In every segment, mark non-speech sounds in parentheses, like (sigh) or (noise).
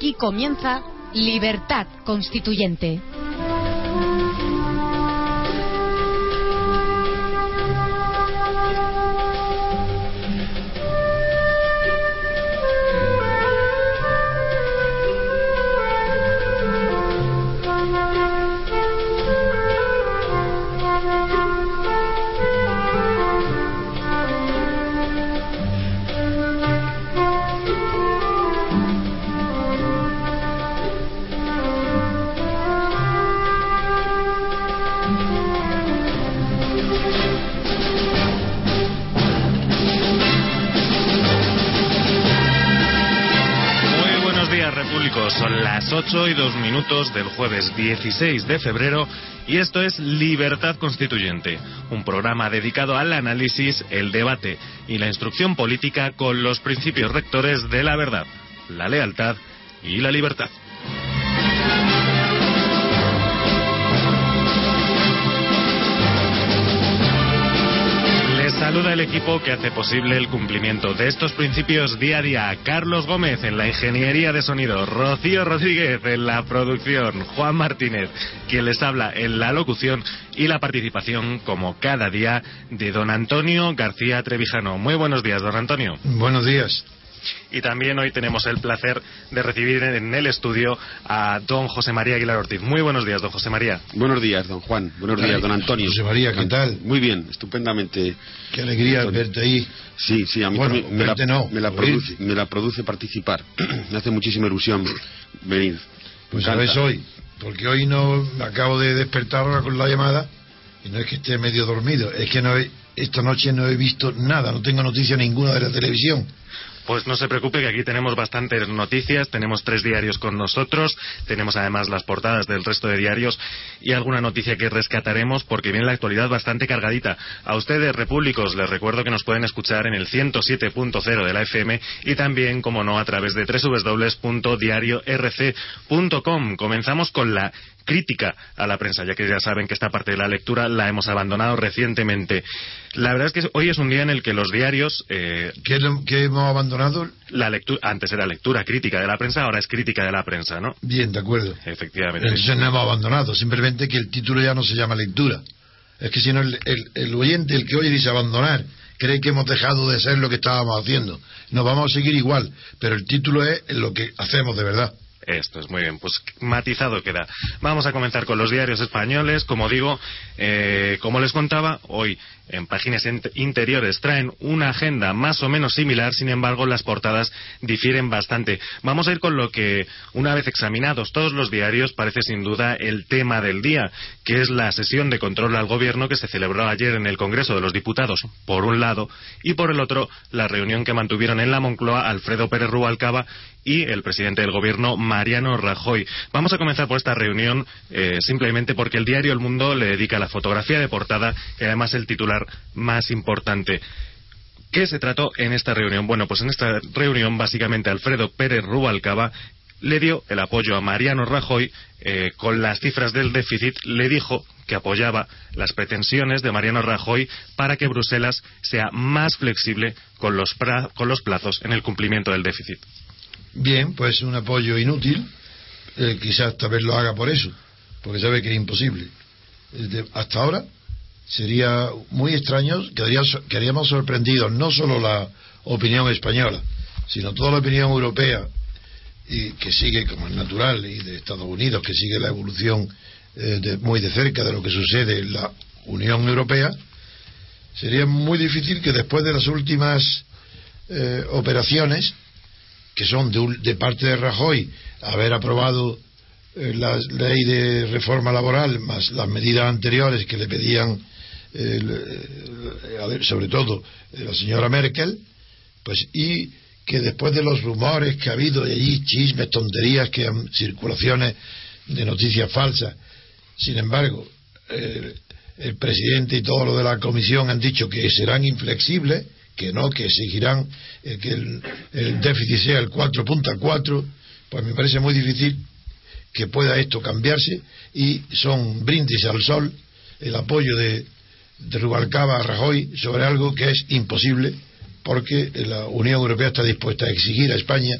Aquí comienza Libertad Constituyente. 8 y 2 minutos del jueves 16 de febrero y esto es Libertad Constituyente, un programa dedicado al análisis, el debate y la instrucción política con los principios rectores de la verdad, la lealtad y la libertad. Saluda el equipo que hace posible el cumplimiento de estos principios día a día. Carlos Gómez en la ingeniería de sonido, Rocío Rodríguez en la producción, Juan Martínez, quien les habla en la locución y la participación, como cada día, de don Antonio García Trevijano. Muy buenos días, don Antonio. Buenos días. Y también hoy tenemos el placer de recibir en el estudio a don José María Aguilar Ortiz. Muy buenos días, don José María. Buenos días, don Juan. Buenos días, don Antonio. José María, ¿qué tal? Muy bien, estupendamente. Qué alegría Antonio. verte ahí. Sí, sí, a mí Bueno, también me la, no, me, la produce, me la produce participar. (clears throat) me hace muchísima ilusión venir. Pues sabes hoy, porque hoy no me acabo de despertar ahora con la llamada y no es que esté medio dormido, es que no he- esta noche no he visto nada, no tengo noticia ninguna de la televisión. Pues no se preocupe que aquí tenemos bastantes noticias, tenemos tres diarios con nosotros, tenemos además las portadas del resto de diarios y alguna noticia que rescataremos porque viene la actualidad bastante cargadita. A ustedes, repúblicos, les recuerdo que nos pueden escuchar en el 107.0 de la FM y también, como no, a través de www.diariorc.com. Comenzamos con la crítica a la prensa, ya que ya saben que esta parte de la lectura la hemos abandonado recientemente. La verdad es que hoy es un día en el que los diarios eh, ¿Qué, lo que hemos abandonado? la lectura, antes era lectura crítica de la prensa, ahora es crítica de la prensa, ¿no? Bien, de acuerdo. Efectivamente. Entonces no hemos abandonado, simplemente que el título ya no se llama lectura. Es que si no, el, el- el oyente, el que oye dice abandonar, cree que hemos dejado de ser lo que estábamos haciendo. Nos vamos a seguir igual, pero el título es lo que hacemos de verdad. Esto es muy bien, pues matizado queda. Vamos a comenzar con los diarios españoles. Como digo, eh, como les contaba, hoy en páginas int- interiores traen una agenda más o menos similar, sin embargo las portadas difieren bastante. Vamos a ir con lo que, una vez examinados todos los diarios, parece sin duda el tema del día, que es la sesión de control al gobierno que se celebró ayer en el Congreso de los Diputados, por un lado, y por el otro, la reunión que mantuvieron en la Moncloa Alfredo Pérez Rubalcaba y el presidente del gobierno Mariano Rajoy. Vamos a comenzar por esta reunión eh, simplemente porque el diario El Mundo le dedica la fotografía de portada y además el titular más importante. ¿Qué se trató en esta reunión? Bueno, pues en esta reunión básicamente Alfredo Pérez Rubalcaba le dio el apoyo a Mariano Rajoy eh, con las cifras del déficit, le dijo que apoyaba las pretensiones de Mariano Rajoy para que Bruselas sea más flexible con los, pra- con los plazos en el cumplimiento del déficit. Bien, pues un apoyo inútil. Eh, quizás tal vez lo haga por eso, porque sabe que es imposible. Hasta ahora sería muy extraño, quedaría- quedaríamos sorprendidos, no solo la opinión española, sino toda la opinión europea, y que sigue como es natural, y de Estados Unidos, que sigue la evolución eh, muy de cerca de lo que sucede en la Unión Europea, sería muy difícil que después de las últimas eh, operaciones, que son de, de parte de Rajoy haber aprobado eh, la ley de reforma laboral más las medidas anteriores que le pedían eh, sobre todo la señora Merkel pues y que después de los rumores que ha habido y allí chismes, tonterías, que han, circulaciones de noticias falsas, sin embargo, el presidente y todo lo de la comisión han dicho que serán inflexibles, que no, que exigirán eh, que el, déficit sea el 4.4, pues me parece muy difícil que pueda esto cambiarse y son brindis al sol el apoyo de, de Rubalcaba a Rajoy sobre algo que es imposible porque la Unión Europea está dispuesta a exigir a España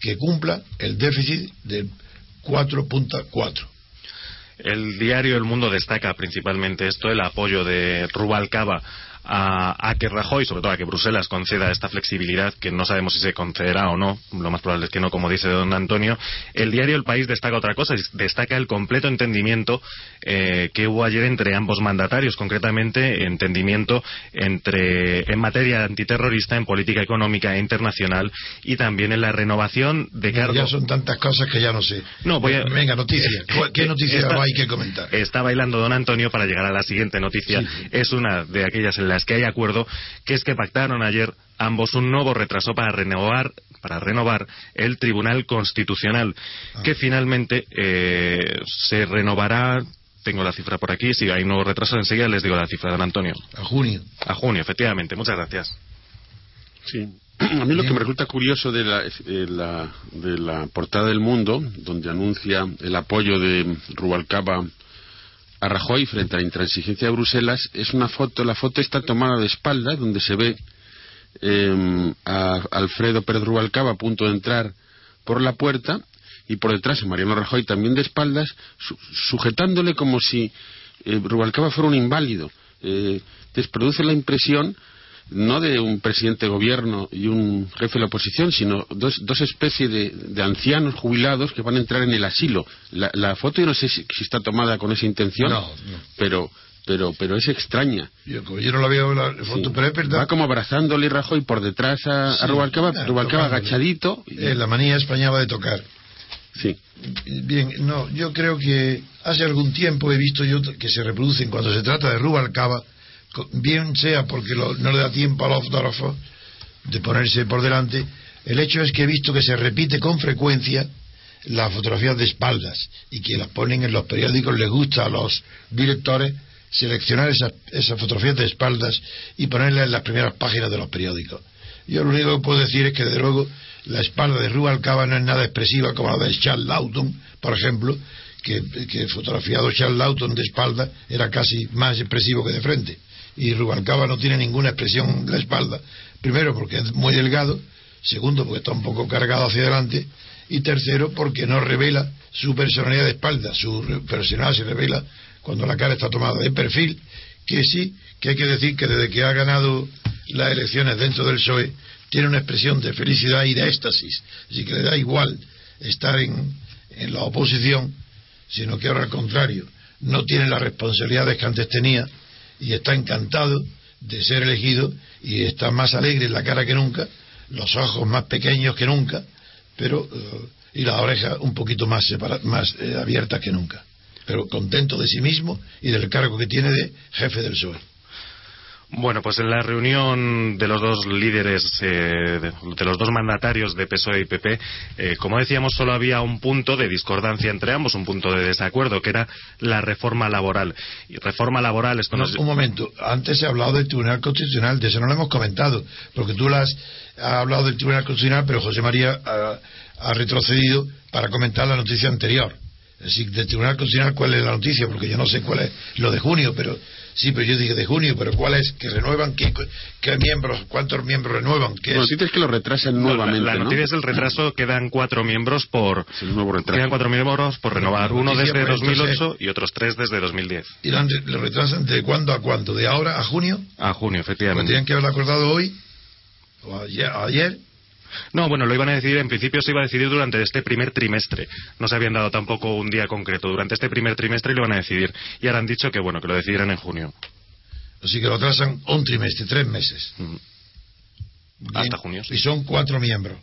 que cumpla el déficit del 4.4. El diario El Mundo destaca principalmente esto, el apoyo de Rubalcaba a, que Rajoy, sobre todo a que Bruselas conceda esta flexibilidad, que no sabemos si se concederá o no, lo más probable es que no, como dice don Antonio. El diario El País destaca otra cosa, destaca el completo entendimiento eh, que hubo ayer entre ambos mandatarios, concretamente entendimiento entre en materia antiterrorista, en política económica e internacional y también en la renovación de cargos. Ya son tantas cosas que ya no sé. No, voy a... Venga, noticia. ¿Qué noticia hay que comentar? Está bailando don Antonio para llegar a la siguiente noticia. Es una de aquellas en las que hay acuerdo, que es que pactaron ayer ambos un nuevo retraso para renovar para renovar el Tribunal Constitucional, ah. que finalmente eh, se renovará tengo la cifra por aquí, si hay nuevo retraso enseguida les digo la cifra, don Antonio. A junio. A junio, efectivamente. Muchas gracias. Sí. (clears throat) A mí lo que me resulta curioso de la, de la, de la portada del Mundo, donde anuncia el apoyo de Rubalcaba a Rajoy frente a la intransigencia de Bruselas es una foto, la foto está tomada de espaldas, donde se ve em, a Alfredo Pérez Rubalcaba a punto de entrar por la puerta y por detrás a Mariano Rajoy también de espaldas, sujetándole como si eh, Rubalcaba fuera un inválido. Eh, les produce la impresión no de un presidente de gobierno y un jefe de la oposición, sino dos, dos especies de, ancianos jubilados que van a entrar en el asilo. La, foto yo no sé si, está tomada con esa intención, pero pero pero es extraña. Yo, no la veo la foto, pero es verdad. Va como abrazándole Rajoy por detrás a, Rubalcaba, Rubalcaba agachadito. la manía española de tocar. Sí. Bien, no, yo creo que hace algún tiempo he visto yo que se reproducen cuando se trata de Rubalcaba bien sea porque no le da tiempo al fotógrafo de ponerse por delante, el hecho es que he visto que se repite con frecuencia las fotografías de espaldas y que las ponen en los periódicos, les gusta a los directores seleccionar esas, esas fotografías de espaldas y ponerlas en las primeras páginas de los periódicos. Yo lo único que puedo decir es que, de luego, la espalda de Rubalcaba no es nada expresiva como la de Charles Lawton, por ejemplo, que, que fotografiado Charles Lawton de espalda era casi más expresivo que de frente y Rubalcaba no tiene ninguna expresión en la espalda. Primero, porque es muy delgado. Segundo, porque está un poco cargado hacia adelante. Y tercero, porque no revela su personalidad de espalda. Su personalidad se revela cuando la cara está tomada de perfil. Que sí, que hay que decir que desde que ha ganado las elecciones dentro del PSOE, tiene una expresión de felicidad y de éxtasis. Así que le da igual estar en, en la oposición, sino que ahora al contrario, no tiene las responsabilidades que antes tenía y está encantado de ser elegido y está más alegre en la cara que nunca, los ojos más pequeños que nunca, pero eh, y las orejas un poquito más más eh, abiertas que nunca, pero contento de sí mismo y del cargo que tiene de jefe del PSOE. Bueno, pues en la reunión de los dos líderes, eh, de, los dos mandatarios de PSOE y PP, eh, como decíamos, solo había un punto de discordancia entre ambos, un punto de desacuerdo, que era la reforma laboral. Y reforma laboral es Un momento, antes se ha hablado del Tribunal Constitucional, de eso no lo hemos comentado, porque tú has, has hablado del Tribunal Constitucional, pero José María ha, ha retrocedido para comentar la noticia anterior. Es decir, del Tribunal Constitucional, ¿cuál es la noticia? Porque yo no sé cuál es lo de junio, pero Sí, pero yo dije de junio, pero ¿cuál es? ¿Que renuevan? ¿Qué, qué miembros? ¿Cuántos miembros renuevan? ¿Qué es? es que lo retrasan nuevamente. La, noticia es el retraso, quedan cuatro miembros por. Quedan cuatro miembros por renovar. Uno desde 2008 y otros tres desde 2010. ¿Y lo retrasan de cuándo a cuándo? ¿De ahora a junio? A junio, efectivamente. ¿Tenían que haberlo acordado hoy? ¿O ayer? ayer? No, bueno, lo iban a decidir, en principio se iba a decidir durante este primer trimestre. No se habían dado tampoco un día concreto. Durante este primer trimestre lo van a decidir. Y ahora han dicho que, bueno, que lo decidirán en junio. Así que lo atrasan un trimestre, tres meses. Hasta junio. Y son cuatro miembros.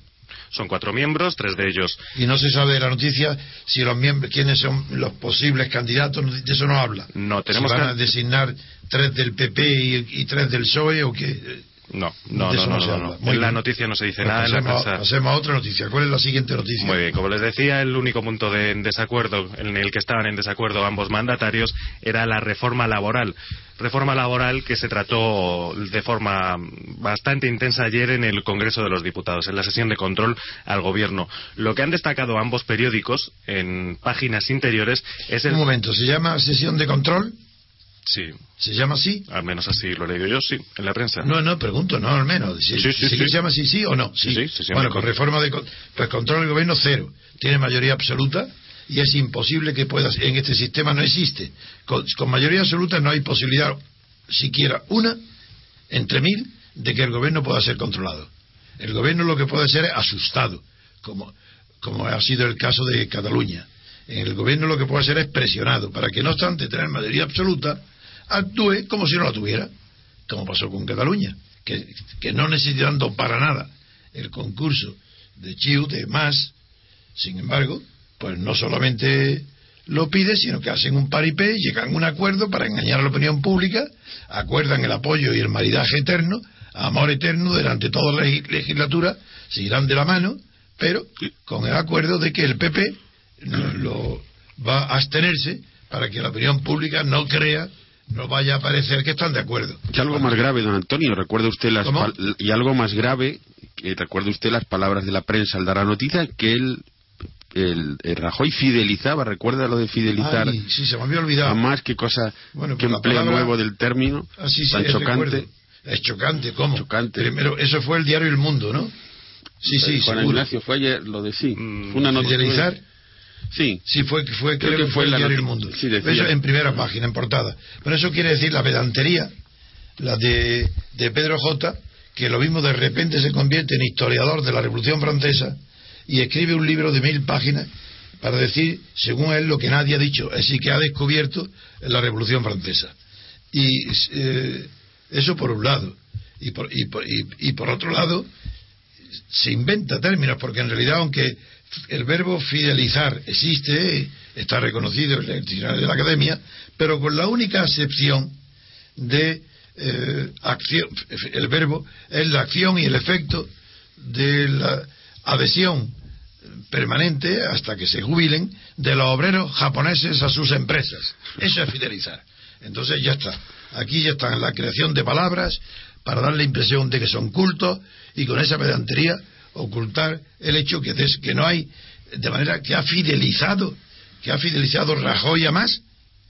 Son cuatro miembros, tres de ellos. Y no se sabe de la noticia si los miembros, quiénes son los posibles candidatos, de eso no habla. No, tenemos si van que- a designar tres del PP y, y tres del PSOE o qué. No, no, no, no, no En la noticia no se dice nada en la prensa. pasemos a otra noticia. ¿Cuál es la siguiente noticia? Muy bien, como les decía, el único punto de en desacuerdo en el que estaban en desacuerdo ambos mandatarios era la reforma laboral. Reforma laboral que se trató de forma bastante intensa ayer en el Congreso de los Diputados, en la sesión de control al Gobierno. Lo que han destacado ambos periódicos en páginas interiores es el. Un momento, ¿se llama sesión de control? Sí, ¿Se llama así? al menos así lo he leído yo, sí, en la prensa. No, no, pregunto, no, al menos. Si, Sí, sí, si sí. se llama así, sí o no. Sí, sí, sesión bueno, con reforma de. Pues control del gobierno cero. Tiene mayoría absoluta y es imposible que pueda. En este sistema no existe. Con, con mayoría absoluta no hay posibilidad, siquiera una, entre mil, de que el gobierno pueda ser controlado. El gobierno lo que puede ser es asustado, como, como ha sido el caso de Cataluña. En el gobierno lo que puede ser es presionado para que, no obstante tener mayoría absoluta, actúe como si no la tuviera, como pasó con Cataluña, que, no necesitando para nada el concurso de Chiu, de más, sin embargo, pues no solamente lo pide, sino que hacen un paripé, llegan a un acuerdo para engañar a la opinión pública, acuerdan el apoyo y el maridaje eterno, amor eterno durante toda la legi- legislatura, se irán de la mano, pero con el acuerdo de que el PP lo va a abstenerse para que la opinión pública no crea, no vaya a parecer que están de acuerdo. Y algo más grave, don Antonio, recuerda usted las y algo más grave, que recuerda usted las palabras de la prensa al dar la noticia que él el, el Rajoy fidelizaba, recuerda lo de fidelizar Ay, sí, se me había olvidado. jamás qué cosa Bueno, que la empleo palabra- nuevo del término Así sí, tan es chocante recuerdo. Es chocante, ¿cómo? Chocante. Primero, eso fue el diario El Mundo, ¿no? Sí, sí, Juan seguro. Ignacio fue ayer lo de sí Mm, fue una noticia Fidelizar, sí sí, fue, fue Creo creo, que fue el diario El Mundo. sí. Eso en primera página, en portada. Pero eso quiere decir la pedantería, la de, de Pedro J., que lo mismo de repente se convierte en historiador de la Revolución Francesa y escribe un libro de mil páginas para decir, según él, lo que nadie ha dicho, es decir, que ha descubierto la Revolución Francesa. Y eh, eso por un lado. Y por, y, por, y- y por otro lado, se inventa términos, porque en realidad, aunque el verbo fidelizar existe, está reconocido en el diccionario de la academia, pero con la única excepción de eh, acción, el verbo es la acción y el efecto de la adhesión permanente hasta que se jubilen de los obreros japoneses a sus empresas. Eso es fidelizar. Entonces ya está. Aquí ya está la creación de palabras para dar la impresión de que son cultos y con esa pedantería ocultar el hecho que, des- que no hay, de manera que ha fidelizado, que ha fidelizado Rajoy a más.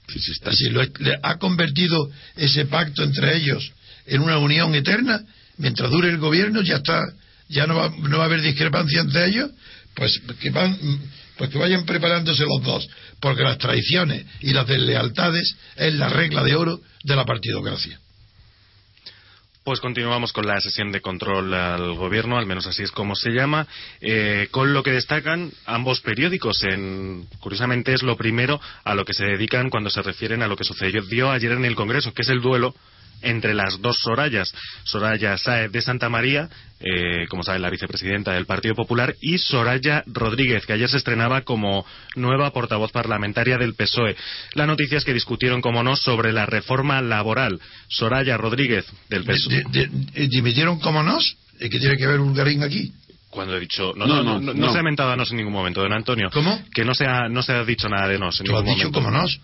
Sí, sí, está- Es decir, lo- le ha convertido ese pacto entre ellos en una unión eterna. Mientras dure el gobierno, ya está, ya no va, no va a haber discrepancia entre ellos. Pues que van, pues que vayan preparándose los dos, porque las traiciones y las deslealtades es la regla de oro de la partidocracia. Pues continuamos con la sesión de control al gobierno, al menos así es como se llama, eh, con lo que destacan ambos periódicos. En, curiosamente es lo primero a lo que se dedican cuando se refieren a lo que sucedió ayer en el Congreso, que es el duelo entre las dos Sorayas. Soraya Sáez de Santa María, eh, como saben, la vicepresidenta del Partido Popular, y Soraya Rodríguez, que ayer se estrenaba como nueva portavoz parlamentaria del PSOE. La noticia es que discutieron, como no, sobre la reforma laboral. Soraya Rodríguez, del PSOE. De- de- de- ¿Dimitieron como nos? ¿Y qué tiene que ver Bulgarín aquí? Cuando he dicho. No, No, no, no, no, no no. se ha mentado a nos en ningún momento, don Antonio. ¿Cómo? Que no se ha, no se ha dicho nada de nos en Tú has ningún dicho momento. como nos.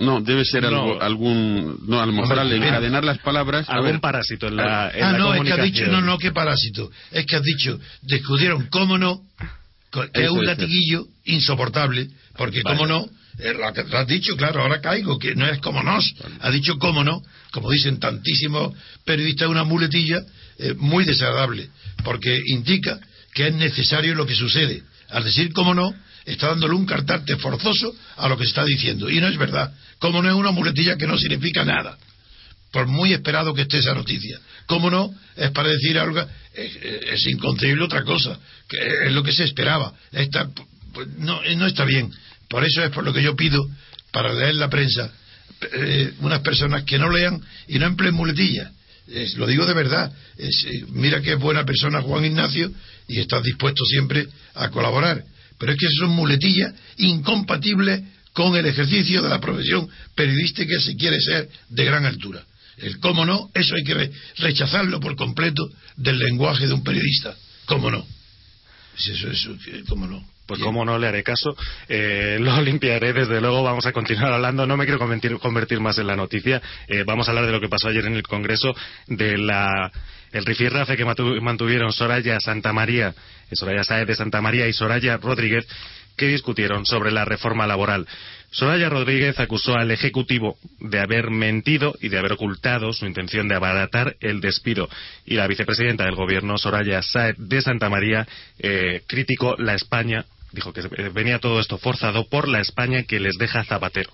No debe ser No. algo algún no a lo mejor al encadenar las palabras a Algún ver, parásito en la, en Ah, la no, es que has dicho, no, no, qué parásito. Es que has dicho, discutieron, cómo no, que es un es. latiguillo insoportable, porque Vale. cómo no, eh, lo que lo has dicho, claro, ahora caigo, que no es como nos, ha dicho cómo no, como dicen tantísimos periodistas, una muletilla eh, muy desagradable, porque indica que es necesario lo que sucede. Al decir cómo no, está dándole un cartarte forzoso a lo que está diciendo, y no es verdad. Cómo no es una muletilla que no significa nada por muy esperado que esté esa noticia. ¿Cómo no? Es para decir algo, es, es inconcebible otra cosa, que es lo que se esperaba. Esta, pues, no, no está bien. Por eso es por lo que yo pido, para leer la prensa, eh, unas personas que no lean y no empleen muletillas, Es- lo digo de verdad. Es, eh, mira qué buena persona Juan Ignacio y estás dispuesto siempre a colaborar. Pero es que son muletillas incompatibles con el ejercicio de la profesión periodística que se quiere ser de gran altura. El cómo no, eso hay que re- rechazarlo por completo del lenguaje de un periodista. ¿Cómo no? Si eso, eso, ¿cómo no? Pues como no le haré caso, eh, lo limpiaré, desde luego vamos a continuar hablando, no me quiero convertir, convertir más en la noticia, Eh, vamos a hablar de lo que pasó ayer en el Congreso, de la el rifirrafe que mantuvieron Soraya Santamaría, eh, Soraya Sáez de Santa María y Soraya Rodríguez, que discutieron sobre la reforma laboral. Soraya Rodríguez acusó al Ejecutivo de haber mentido y de haber ocultado su intención de abaratar el despido. Y la vicepresidenta del Gobierno, Soraya Sáez de Santa María, eh, criticó la España, dijo que eh, venía todo esto forzado por la España que les deja Zapatero.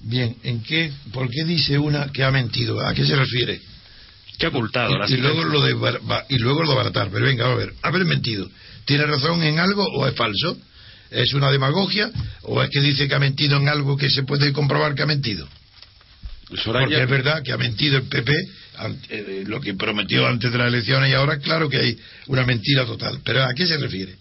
Bien, ¿en qué, ¿por qué dice una que ha mentido? ¿A qué se refiere? Y, y luego lo de bar- y luego lo de abaratar. Pero venga, a ver, haber mentido. ¿Tiene razón en algo o es falso? ¿Es una demagogia o es que dice que ha mentido en algo que se puede comprobar que ha mentido? Soraya- Porque es verdad que ha mentido el PP ante- eh, lo que prometió antes de las elecciones y ahora claro que hay una mentira total. Pero ¿a qué se refiere?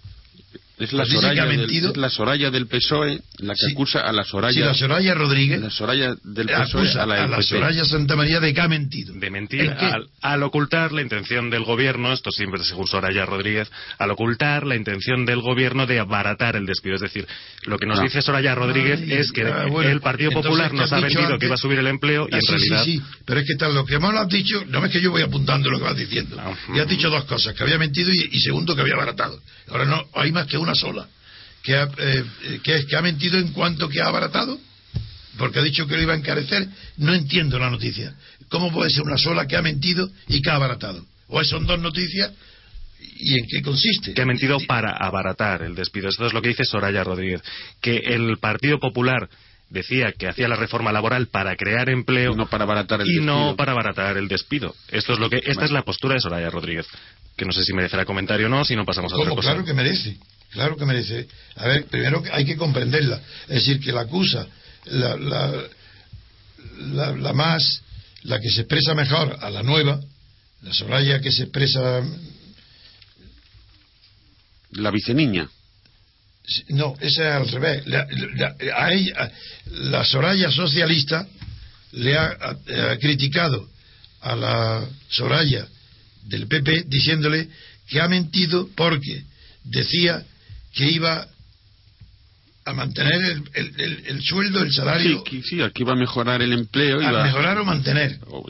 Es la Pues dice que Soraya ha del, es la Soraya del PSOE E, la que Sí. acusa a la Soraya Si la Soraya Rodríguez la Soraya del PSOE acusa a la, a la PP. Soraya Santa María de que ha mentido. de ¿En mentir al, al ocultar la intención del gobierno, esto siempre según Soraya Rodríguez, al ocultar la intención del gobierno de abaratar el despido. Es decir, lo que nos Ah. dice Soraya Rodríguez Ay, es que ah, bueno, el Partido Popular ¿qué nos ha vendido antes? que iba a subir el empleo y Ah, en sí, realidad sí, sí, pero es que tal, lo que más lo has dicho, no es que yo voy apuntando lo que vas diciendo. Ah, Y has dicho dos cosas, que había mentido y, y segundo que había abaratado. Ahora no, hay más que una sola. Que ha, eh, eh, que ha mentido en cuanto que ha abaratado, porque ha dicho que lo iba a encarecer. No entiendo la noticia. ¿Cómo puede ser una sola que ha mentido y que ha abaratado? ¿O son dos noticias? ¿Y en qué consiste? que ha mentido para abaratar el despido. Esto es lo que dice Soraya Rodríguez. Que el Partido Popular decía que hacía la reforma laboral para crear empleo Y no para abaratar el y no despido. para abaratar el despido. Esto es lo que esta es la postura de Soraya Rodríguez, que no sé si merecerá comentario o no, si no pasamos a otra. Claro que merece, claro que merece. A ver, primero que hay que comprenderla. Es decir, que la acusa, la, la, la, la más, la que se expresa mejor a la nueva, la Soraya que se expresa. la viceniña No, esa es al revés. La, la- a ella, la Soraya socialista le ha, ha- ha criticado a la Soraya del PP diciéndole que ha mentido porque decía que iba a mantener el, el- el- el sueldo, el sí, salario, que- sí, aquí va a mejorar el empleo a mejorar o mantener. o-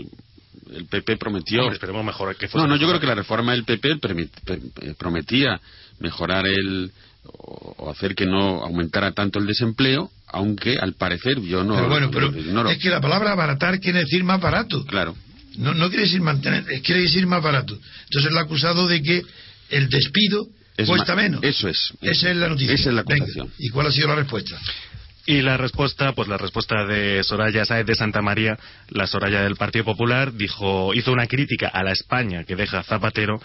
el PP prometió Hombre, esperemos mejor que no no yo creo que la reforma del PP eh, prometía mejorar el o hacer que no aumentara tanto el desempleo aunque al parecer yo no pero bueno, lo- pero lo ignoro. es que la palabra abaratar quiere decir más barato. claro No, no quiere decir mantener, quiere decir más barato. Entonces le ha acusado de que el despido Es cuesta menos. eso es Esa es la noticia. esa es la Venga, acusación ¿Y cuál ha sido la respuesta? Y la respuesta, pues la respuesta de Soraya Sáez de Santa María, la Soraya del Partido Popular, dijo, hizo una crítica a la España que deja Zapatero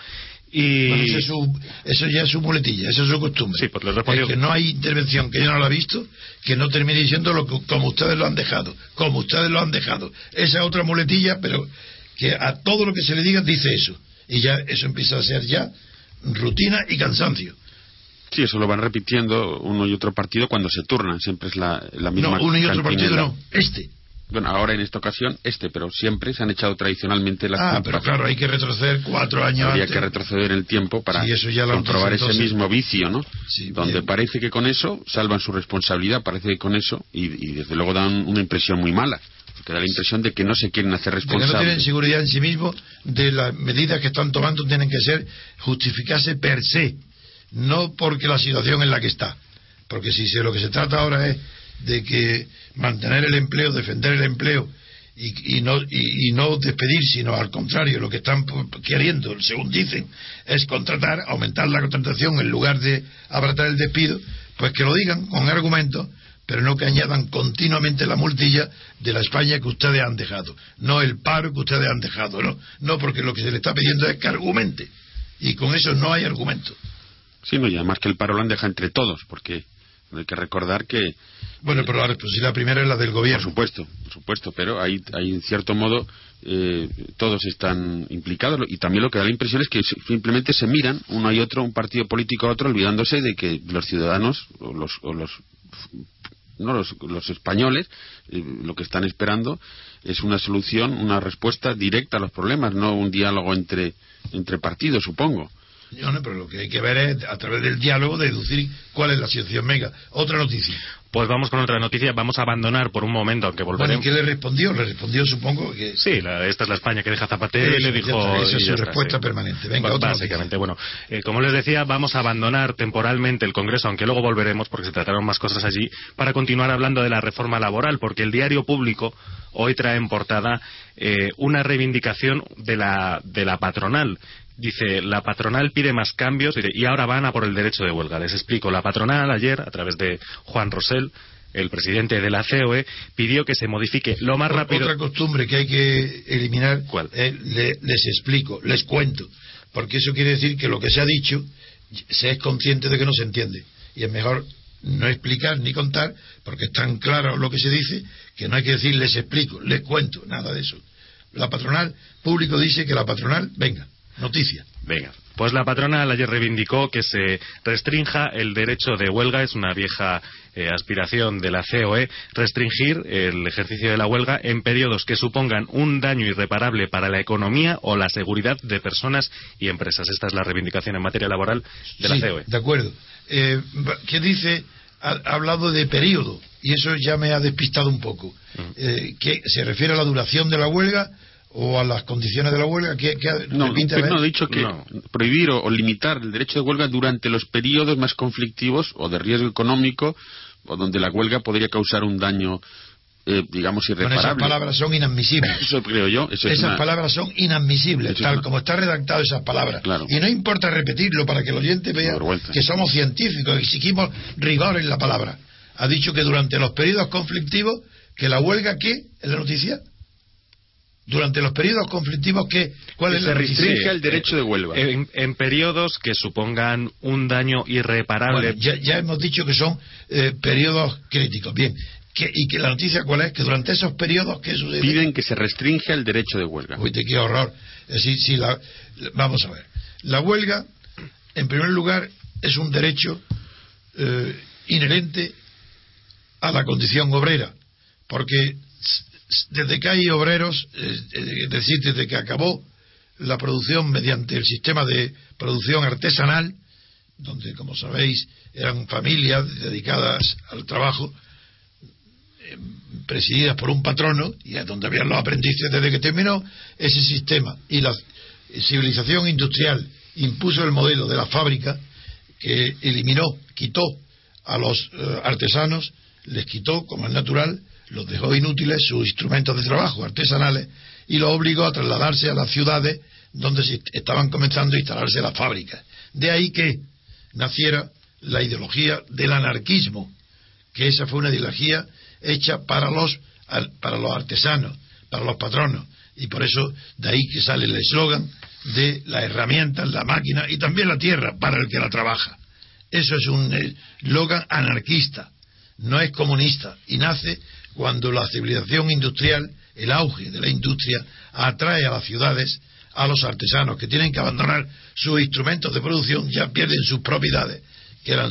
y Bueno, eso, es su- eso ya es su muletilla, eso es su costumbre. Sí, pues respondido- Es que no hay intervención que yo no la he visto que no termine diciendo lo que- como ustedes lo han dejado, como ustedes lo han dejado. Esa es otra muletilla, pero que a todo lo que se le diga dice eso. Y ya eso empieza a ser ya rutina y cansancio. sí eso lo van repitiendo uno y otro partido cuando se turnan siempre es la, la misma No, uno y otro partido no, este. bueno ahora en esta ocasión este pero siempre se han echado tradicionalmente las Ah, pero claro, hay que retroceder cuatro años habría antes. que retroceder el tiempo para Sí, eso ya comprobar entonces- ese mismo vicio, ¿no? Sí, Donde bien. parece que con eso salvan su responsabilidad, parece que con eso, y, y desde luego dan una impresión muy mala, porque da la impresión de que no se quieren hacer de que no tienen responsables. seguridad en sí mismos de las medidas que están tomando tienen que ser justificarse per se no porque la situación en la que está porque si se- lo que se trata ahora es de que mantener el empleo defender el empleo y, y no y, y no despedir sino al contrario lo que están queriendo según dicen es contratar aumentar la contratación en lugar de abaratar el despido pues que lo digan con argumentos pero no que añadan continuamente la multilla de la España que ustedes han dejado, no el paro que ustedes han dejado, no, no porque lo que se le está pidiendo es que argumente y con eso no hay argumento. Sí, no, y además que el paro lo han dejado entre todos, porque hay que recordar que Bueno, pero la responsabilidad primera es la del gobierno. Por supuesto, por supuesto, pero hay, hay en cierto modo eh, todos están implicados y también lo que da la impresión es que simplemente se miran uno y otro, un partido político a otro, olvidándose de que los ciudadanos o los, o los no los, los españoles eh, lo que están esperando es una solución, una respuesta directa a los problemas, no un diálogo entre, entre partidos, supongo. Pero lo que hay que ver es, a través del diálogo, deducir cuál es la situación. Venga, otra noticia. Pues vamos con otra noticia. Vamos a abandonar por un momento, aunque volveremos. Bueno, ¿y qué le respondió? Le respondió, supongo que. Sí, esta es la España que deja Zapatero y le dijo. esa es su respuesta permanente. Venga, otra Básicamente, bueno, eh, como les decía, vamos a abandonar temporalmente el Congreso, aunque luego volveremos porque se trataron más cosas allí, para continuar hablando de la reforma laboral, porque el diario público hoy trae en portada eh, una reivindicación de la, de la patronal dice, la patronal pide más cambios y ahora van a por el derecho de huelga. Les explico, la patronal ayer, a través de Juan Rosell, el presidente de la COE, pidió que se modifique lo más rápido. Otra costumbre que hay que eliminar, ¿Cuál? les explico, les cuento, porque eso quiere decir que lo que se ha dicho se es consciente de que no se entiende. Y es mejor no explicar ni contar, porque es tan claro lo que se dice, que no hay que decir les explico, les cuento, nada de eso. La patronal, público dice que la patronal, venga, Noticia. Venga. Pues la patronal ayer reivindicó que se restrinja el derecho de huelga, es una vieja eh, aspiración de la COE, restringir el ejercicio de la huelga en periodos que supongan un daño irreparable para la economía o la seguridad de personas y empresas. Esta es la reivindicación en materia laboral de la COE. De acuerdo. Eh, ¿Qué dice? Ha, hablado de periodo y eso ya me ha despistado un poco. Eh, ¿qué, ¿Se refiere a la duración de la huelga? O a las condiciones de la huelga? ¿Qué, no, no, he dicho que prohibir o, limitar el derecho de huelga durante los periodos más conflictivos o de riesgo económico o donde la huelga podría causar un daño eh, digamos irreparable. esas palabras son inadmisibles. Eso creo yo. esas palabras son inadmisibles, tal como está redactado esas palabras. Y no importa repetirlo para que el oyente vea que somos científicos, y exigimos rigor en la palabra. Ha dicho que durante los periodos conflictivos, que la huelga, ¿qué? ¿En la noticia? Durante los periodos conflictivos que cuál es se restringe el derecho de huelga. En, periodos que supongan un daño irreparable. Ya, hemos dicho que son eh, periodos críticos. Bien y que la noticia cuál es que durante esos periodos que sucede piden que se restringe el derecho de huelga. Uy qué horror. Si la, vamos a ver. La huelga en primer lugar es un derecho eh, inherente a la condición obrera porque desde que hay obreros, es decir, desde que acabó la producción mediante el sistema de producción artesanal, donde, como sabéis, eran familias dedicadas al trabajo, eh, presididas por un patrono, y donde habían los aprendices desde que terminó ese sistema. Y la civilización industrial impuso el modelo de la fábrica que eliminó, quitó a los eh, artesanos, les quitó, como es natural, los dejó inútiles sus instrumentos de trabajo artesanales y los obligó a trasladarse a las ciudades donde estaban comenzando a instalarse las fábricas. De ahí que naciera la ideología del anarquismo, que esa fue una ideología hecha para los, para los artesanos, para los patronos, y por eso de ahí que sale el eslogan de la herramienta, la máquina y también la tierra para el que la trabaja. Eso es un eslogan anarquista, no es comunista, y nace cuando la civilización industrial, el auge de la industria, atrae a las ciudades a los artesanos que tienen que abandonar sus instrumentos de producción, ya pierden sus propiedades, que eran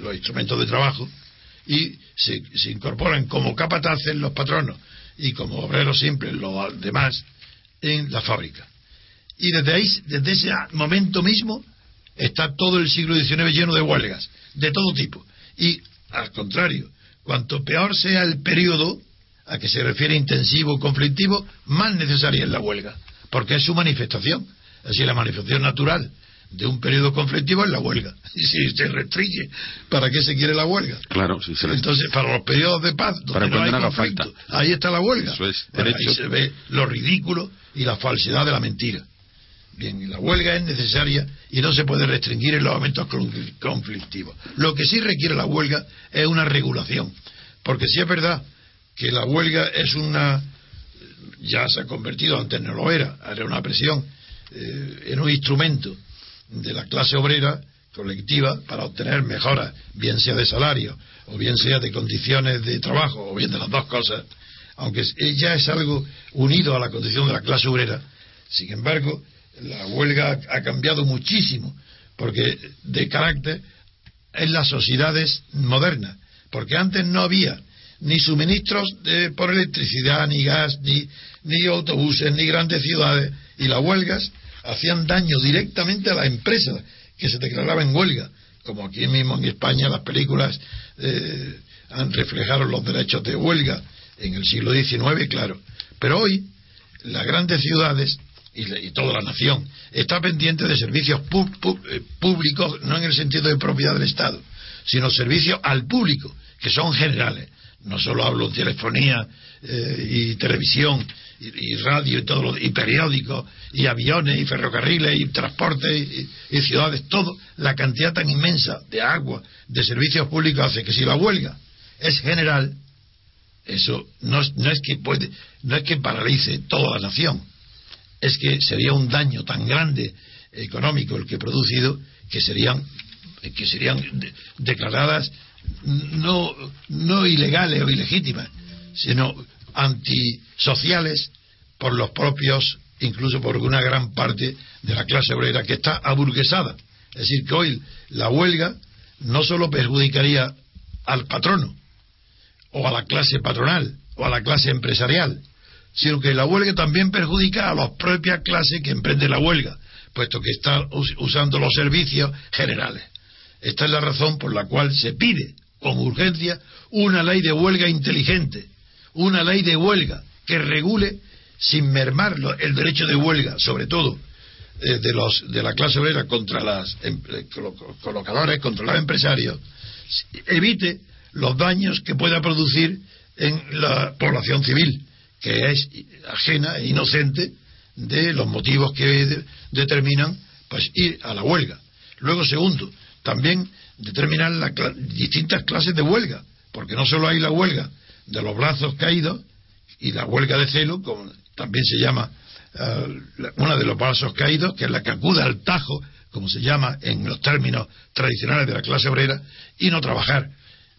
los instrumentos de trabajo, y se, incorporan como capataces los patronos y como obreros simples los demás en la fábrica. Y desde ahí, desde ese momento mismo, está todo el siglo XIX lleno de huelgas, de todo tipo. Y al contrario, Cuanto peor sea el periodo a que se refiere intensivo o conflictivo, más necesaria es la huelga, porque es su manifestación. Así la manifestación natural de un periodo conflictivo es la huelga. (laughs) Y si se restringe, ¿para qué se quiere la huelga? Claro, si se Entonces, para los periodos de paz, donde no hay conflicto, ahí está la huelga. ahí se ve lo ridículo y la falsedad de la mentira. Bien, la huelga es necesaria y no se puede restringir en los momentos conflictivos. Lo que sí requiere la huelga es una regulación, porque si es verdad que la huelga es una ya se ha convertido, antes no lo era, era una presión, eh, en un instrumento de la clase obrera colectiva para obtener mejoras, bien sea de salario o bien sea de condiciones de trabajo o bien de las dos cosas, aunque ya es algo unido a la condición de la clase obrera, sin embargo, la huelga ha cambiado muchísimo, porque de carácter en las sociedades modernas, porque antes no había ni suministros de, por electricidad, ni gas, ni, ni autobuses, ni grandes ciudades, y las huelgas hacían daño directamente a las empresas que se declaraban en huelga, como aquí mismo en España las películas eh, han reflejado los derechos de huelga en el siglo XIX, claro. Pero hoy las grandes ciudades y, toda la nación está pendiente de servicios eh, públicos, no en el sentido de propiedad del Estado, sino servicios al público, que son generales. No solo hablo de telefonía eh, y televisión y, radio y todo y periódicos y aviones y ferrocarriles y transportes y, ciudades, todo la cantidad tan inmensa de agua, de servicios públicos hace que si la huelga es general, eso no, no es que puede, no es que paralice toda la nación, es que sería un daño tan grande económico el que he producido que serían que serían declaradas no, no ilegales o ilegítimas, sino antisociales por los propios, incluso por una gran parte de la clase obrera que está aburguesada. Es decir, que hoy la huelga no solo perjudicaría al patrono, o a la clase patronal, o a la clase empresarial, sino que la huelga también perjudica a las propias clases que emprenden la huelga, puesto que están usando los servicios generales. Esta es la razón por la cual se pide con urgencia una ley de huelga inteligente, una ley de huelga que regule sin mermar el derecho de huelga, sobre todo eh, de, los, de la clase obrera contra los em, eh, colocadores, contra los empresarios, evite los daños que pueda producir en la población civil que es ajena e inocente de los motivos que determinan pues ir a la huelga. Luego, segundo, también determinar las distintas clases de huelga, porque no solo hay la huelga de los brazos caídos y la huelga de celo, como también se llama uh, una de los brazos caídos, que es la que acude al tajo, como se llama en los términos tradicionales de la clase obrera, y no trabajar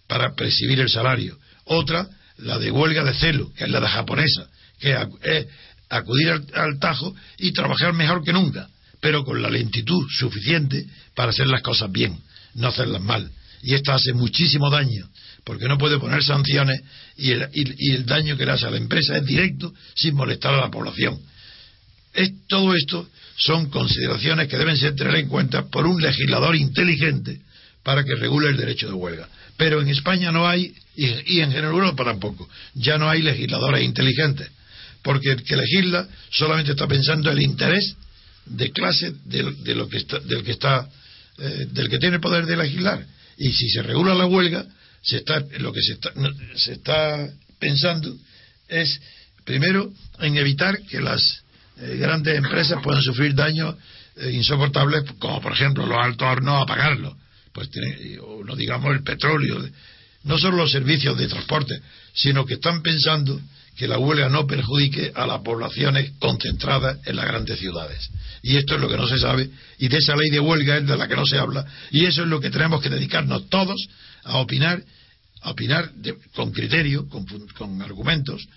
para percibir el salario. Otra, la de huelga de celo, que es la de japonesa, que es acudir al, tajo y trabajar mejor que nunca, pero con la lentitud suficiente para hacer las cosas bien, no hacerlas mal. Y esto hace muchísimo daño, porque no puede poner sanciones y el, y, el daño que le hace a la empresa es directo sin molestar a la población. Es, todo esto son consideraciones que deben ser tener en cuenta por un legislador inteligente para que regule el derecho de huelga. Pero en España no hay, y, en Europa tampoco, ya no hay legisladores inteligentes, porque el que legisla solamente está pensando en el interés de clase de, lo que está, del que está, eh, del que tiene poder de legislar. Y si se regula la huelga, se está, lo que se está, se está pensando es, primero, en evitar que las eh, grandes empresas puedan sufrir daños eh, insoportables, como por ejemplo los altos hornos a pagarlo pues o no digamos el petróleo, no solo los servicios de transporte, sino que están pensando que la huelga no perjudique a las poblaciones concentradas en las grandes ciudades. Y esto es lo que no se sabe, y de esa ley de huelga es de la que no se habla, y eso es lo que tenemos que dedicarnos todos a opinar, a opinar con criterio, con, argumentos,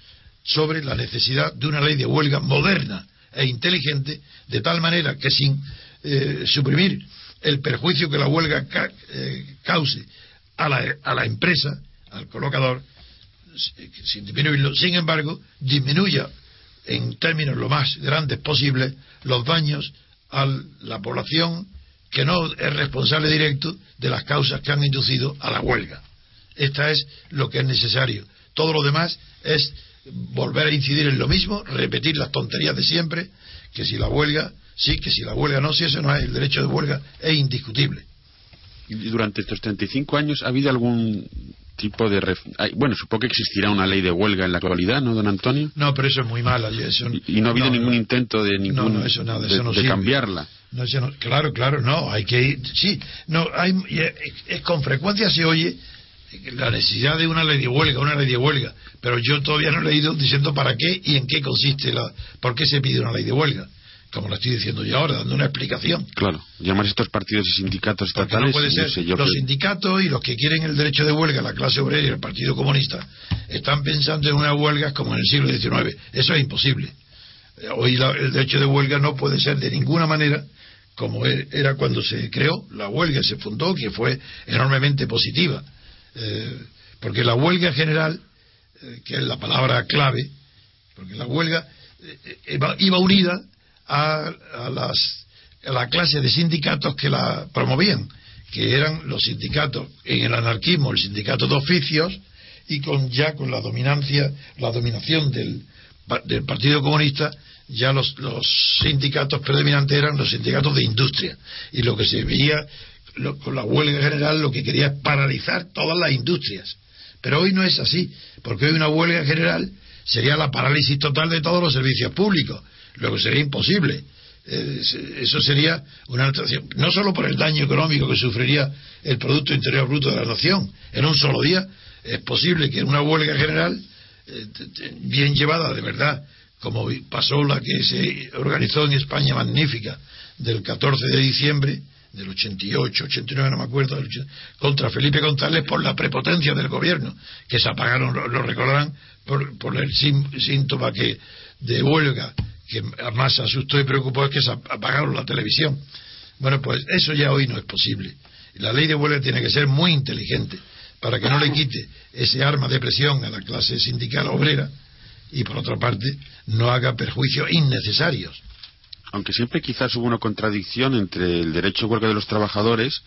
sobre la necesidad de una ley de huelga moderna e inteligente, de tal manera que sin eh, suprimir el perjuicio que la huelga eh, cause a la, a la empresa, al colocador, sin disminuirlo, sin embargo, disminuya en términos lo más grandes posibles los daños a la población que no es responsable directo de las causas que han inducido a la huelga. Esta es lo que es necesario. Todo lo demás es volver a incidir en lo mismo, repetir las tonterías de siempre, que si la huelga Sí, que si la huelga no, si eso no es el derecho de huelga, es indiscutible. ¿Y durante estos 35 años ha habido algún tipo de... Bueno, supongo que existirá una ley de huelga en la actualidad, ¿no, don Antonio? No, pero eso es muy mala. Y, no ha habido ningún intento de, ningún, de, cambiarla. claro, claro, no, hay que ir... Sí, no, hay, es, con frecuencia se oye la necesidad de una ley de huelga, una ley de huelga, pero yo todavía no he leído diciendo para qué y en qué consiste, la, por qué se pide una ley de huelga. Como lo estoy diciendo yo ahora, dando una explicación. Claro, llamar estos partidos y sindicatos Porque no estatales. puede ser. sé los sindicatos y los que quieren el derecho de huelga, la clase obrera y el Partido Comunista, están pensando en unas huelgas como en el siglo XIX. Eso es imposible. Eh, Hoy la- el derecho de huelga no puede ser de ninguna manera como e- era cuando se creó la huelga, se fundó, que fue enormemente positiva. Eh, porque la huelga general, eh, que es la palabra clave, porque la huelga eh, iba unida a, a las, a la clase de sindicatos que la promovían, que eran los sindicatos en el anarquismo, el sindicato de oficios, y con ya con la dominancia, la dominación del, del Partido Comunista, ya los, los sindicatos predominantes eran los sindicatos de industria. Y lo que se veía lo- con la huelga general lo que quería es paralizar todas las industrias. Pero hoy no es así, porque hoy una huelga general sería la parálisis total de todos los servicios públicos, que sería imposible. Eh, eso sería una actuación, no solo por el daño económico que sufriría el Producto Interior Bruto de la nación en un solo día, es posible que una huelga general, eh, bien llevada de verdad, como pasó la que se organizó en España magnífica del 14 de diciembre del 88, 89, no me acuerdo, del 80, contra Felipe González por la prepotencia del gobierno, que se apagaron, lo, lo recordarán, por, por el síntoma que de huelga que más asustó y preocupó es que se ap- apagaron la televisión. Bueno, pues eso ya hoy no es posible. La ley de huelga tiene que ser muy inteligente para que no le quite ese arma de presión a la clase sindical obrera y, por otra parte, no haga perjuicios innecesarios. aunque siempre quizás hubo una contradicción entre el derecho de huelga de los trabajadores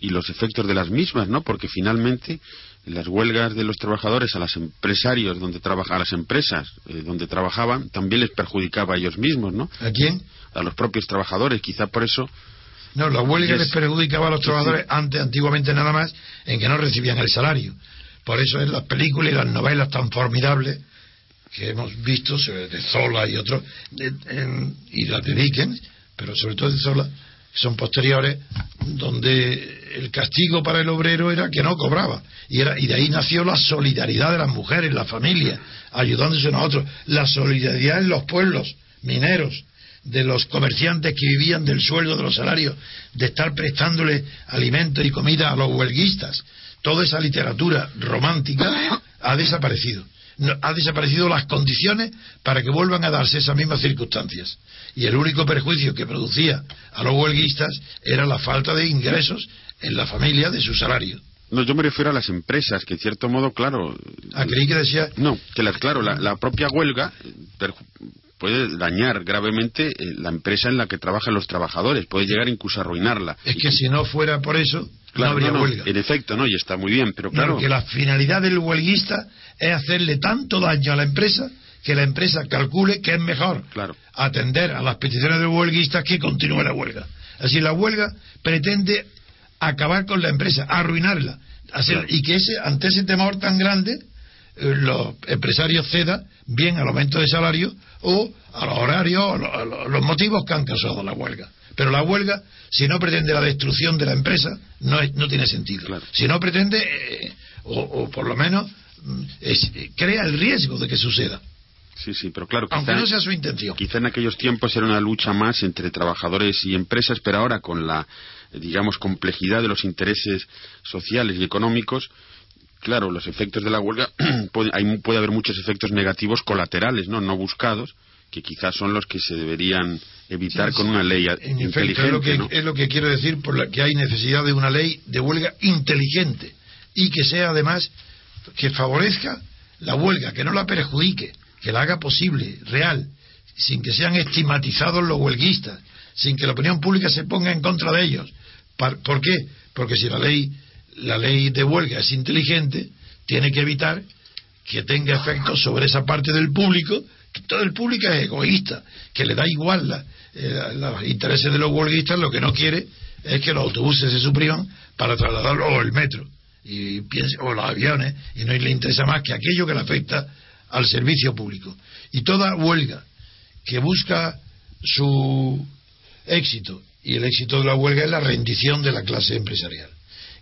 y los efectos de las mismas, ¿no? Porque finalmente las huelgas de los trabajadores a los empresarios donde trabaja, a las empresas eh, donde trabajaban también les perjudicaba a ellos mismos, ¿no? ¿A quién? A los propios trabajadores, quizá por eso No, la huelga les perjudicaba a los trabajadores antes, antiguamente nada más, en que no recibían el salario. Por eso en las películas y las novelas tan formidables que hemos visto, sobre- de Zola y otros, de- en- y las de Dickens, pero sobre todo de Zola, que son posteriores, donde el castigo para el obrero era que no cobraba. Y, era, y de ahí nació la solidaridad de las mujeres, la familia, ayudándose a otros. La solidaridad en los pueblos mineros, de los comerciantes que vivían del sueldo de los salarios, de estar prestándole alimento y comida a los huelguistas. Toda esa literatura romántica ha desaparecido. No- ha desaparecido las condiciones para que vuelvan a darse esas mismas circunstancias. Y el único perjuicio que producía a los huelguistas era la falta de ingresos en la familia de su salario. no yo me refiero a las empresas que en cierto modo, claro, Ah, creí que decía no, que las claro, la, la propia huelga puede dañar gravemente eh, la empresa en la que trabajan los trabajadores, puede llegar incluso a arruinarla. es que si no fuera por eso, Claro, no habría no, no, huelga. En efecto, no, y está muy bien, pero claro. Claro, que la finalidad del huelguista es hacerle tanto daño a la empresa que la empresa calcule que es mejor Claro. atender a las peticiones del huelguista que continúe la huelga. Así la huelga pretende acabar con la empresa, arruinarla, hacer- y que ese, ante ese temor tan grande eh, los empresarios cedan bien al aumento de salario o a los horarios o a lo- a los motivos que han causado la huelga. Pero la huelga, si no pretende la destrucción de la empresa, no, es- no tiene sentido. Claro. Si no pretende, eh, o, o por lo menos, mm, es- eh, crea el riesgo de que suceda, Sí, sí, pero claro, aunque quizá, no sea su intención. quizá en aquellos tiempos era una lucha más entre trabajadores y empresas, pero ahora con la, digamos, complejidad de los intereses sociales y económicos, claro, los efectos de la huelga, (clears throat) puede, hay, puede haber muchos efectos negativos colaterales, ¿no? No buscados, que quizás son los que se deberían evitar Sí, con una ley En inteligente, efecto, es lo, que, ¿no? es lo que quiero decir por la que hay necesidad de una ley de huelga inteligente y que sea además que favorezca la huelga, que no la perjudique, que la haga posible, real, sin que sean estigmatizados los huelguistas, sin que la opinión pública se ponga en contra de ellos. ¿Por qué? Porque si la ley, la ley de huelga es inteligente, tiene que evitar que tenga efectos sobre esa parte del público, que todo el público es egoísta, que le da igual la- eh, los intereses de los huelguistas, lo que no quiere es que los autobuses se supriman para trasladarlo, o el metro, y piense, o los aviones, y no le interesa más que aquello que le afecta al servicio público. Y toda huelga que busca su éxito, y el éxito de la huelga es la rendición de la clase empresarial,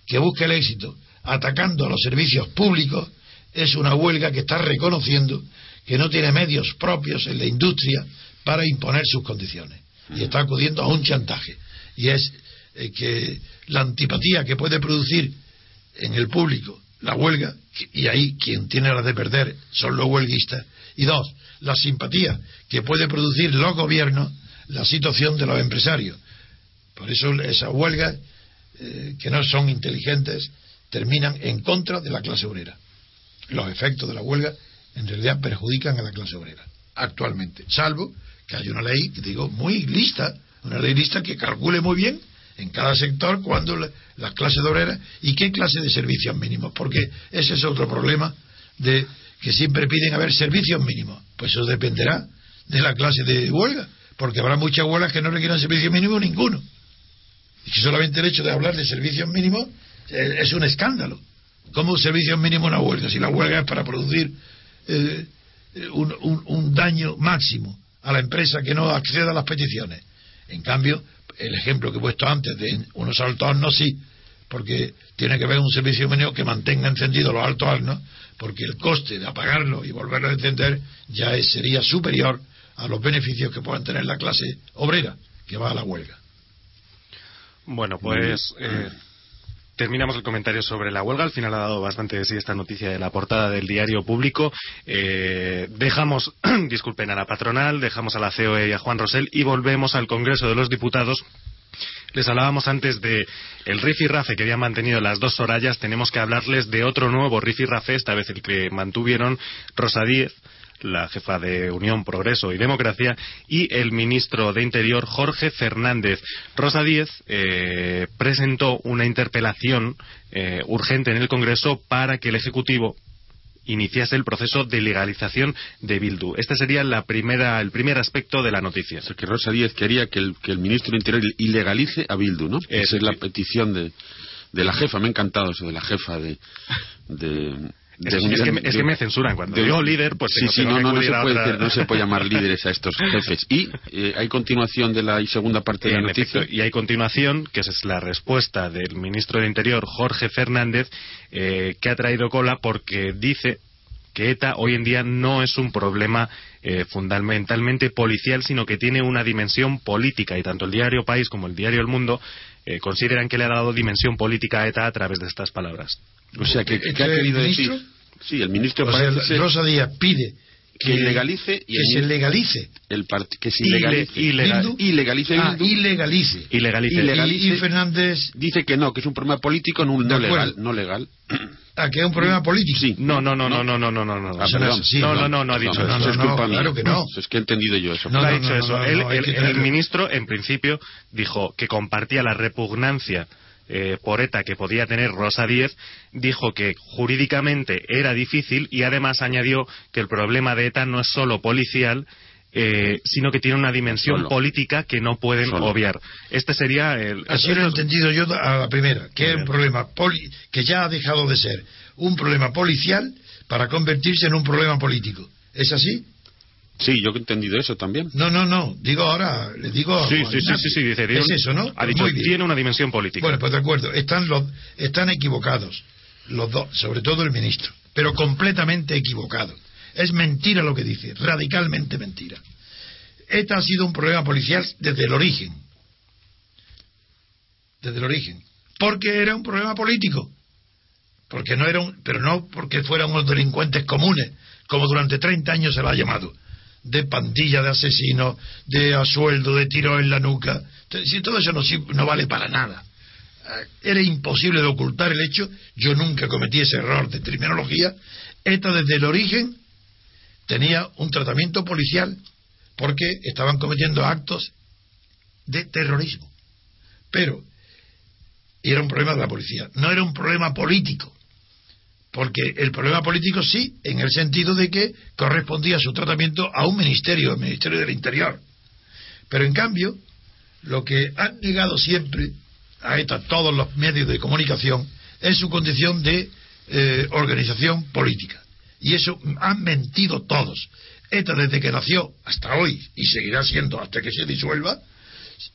que busca el éxito atacando a los servicios públicos, es una huelga que está reconociendo que no tiene medios propios en la industria para imponer sus condiciones. y está acudiendo a un chantaje. Y es eh, que la antipatía que puede producir en el público la huelga, y ahí quien tiene la de perder son los huelguistas, y dos, la simpatía que puede producir los gobiernos la situación de los empresarios. Por eso esas huelgas, eh, que no son inteligentes, terminan en contra de la clase obrera. Los efectos de la huelga en realidad perjudican a la clase obrera, actualmente, salvo que hay una ley, digo, muy lista, una ley lista que calcule muy bien en cada sector cuando las clases obreras y qué clase de servicios mínimos, porque ese es otro problema de que siempre piden haber servicios mínimos. Pues eso dependerá de la clase de huelga, porque habrá muchas huelgas que no requieran servicios mínimos ninguno. Y que solamente el hecho de hablar de servicios mínimos eh, es un escándalo. ¿Cómo servicios mínimos una huelga? Si la huelga es para producir eh, un, un daño máximo a la empresa que no acceda a las peticiones. En cambio, el ejemplo que he puesto antes de unos altos hornos sí, porque tiene que haber un servicio mínimo que mantenga encendidos los altos hornos, porque el coste de apagarlo y volverlo a encender ya sería superior a los beneficios que puedan tener la clase obrera que va a la huelga. Bueno, pues eh, terminamos el comentario sobre la huelga. Al final ha dado bastante de sí esta noticia de la portada del diario público. Eh, dejamos, (clears throat) disculpen, a la patronal, dejamos a la COE y a Juan Rosell y volvemos al Congreso de los Diputados. Les hablábamos antes de el Rafe que habían mantenido las dos Sorayas. Tenemos que hablarles de otro nuevo Rafe, esta vez el que mantuvieron Rosa Díez la jefa de Unión, Progreso y Democracia, y el ministro de Interior, Jorge Fernández. Rosa Díez eh, presentó una interpelación eh, urgente en el Congreso para que el Ejecutivo iniciase el proceso de legalización de Bildu. Este sería la primera, el primer aspecto de la noticia. que Rosa Díez quería que el, que el ministro de Interior ilegalice a Bildu, ¿no? Esa es la petición de, de la jefa. Me ha encantado eso de la jefa de, de es, que, me censuran cuando digo líder, pues sí, sí, no, no, se puede no se puede llamar líderes a estos jefes. Y eh, hay continuación de la segunda parte de la noticia. y hay continuación, que es la respuesta del ministro del Interior, Jorge Fernández, eh, que ha traído cola porque dice que ETA hoy en día no es un problema eh, fundamentalmente policial, sino que tiene una dimensión política. Y tanto el diario País como el diario El Mundo consideran que le ha dado dimensión política a ETA a través de estas palabras. O sea, que, ¿qué ha querido decir? Sí, el ministro Rosa Díaz pide que, legalice y que se legalice. el que se ilegalice ilegal, ilegalice ah, ilegalice. Ilegalice, y, Fernández dice que no que es un problema político no, legal no legal ah que es un problema político. Sí. No no no no. no no no no no ah, perdón. no no no no ha dicho eso. es culpa mía. claro que no. Es que he entendido yo eso. No, ha dicho eso. el ministro en principio dijo que compartía la repugnancia eh, por ETA que podía tener Rosa Díez, dijo que jurídicamente era difícil y además añadió que el problema de ETA no es solo policial, eh, sino que tiene una dimensión política que no pueden obviar. Este sería el. Así lo he entendido yo a la primera, que es un problema que ya ha dejado de ser un problema policial para convertirse en un problema político. ¿Es así? Sí, yo he entendido eso también. No, no, no. Digo ahora, le digo. Sí, sí, sí, sí, dice. Es eso, ¿no? Ha dicho, tiene una dimensión política. Bueno, pues de acuerdo. Están, los, están equivocados, los dos, sobre todo el ministro, pero completamente equivocado. Es mentira lo que dice, radicalmente mentira. ETA ha sido un problema policial desde el origen. Desde el origen. Porque era un problema político. Porque no era un, pero no porque fueran unos delincuentes comunes, como durante 30 años se lo ha llamado de pandilla de asesinos, de asueldo, de tiro en la nuca. Si todo eso no, no vale para nada. Eh, era imposible de ocultar el hecho. Yo nunca cometí ese error de terminología. ETA desde el origen tenía un tratamiento policial porque estaban cometiendo actos de terrorismo. Pero era un problema de la policía, no era un problema político. Porque el problema político sí, en el sentido de que correspondía su tratamiento a un ministerio, el Ministerio del Interior. Pero en cambio, lo que han negado siempre a todos los medios de comunicación es su condición de eh, organización política. Y eso han mentido todos. ETA desde que nació hasta hoy, y seguirá siendo hasta que se disuelva,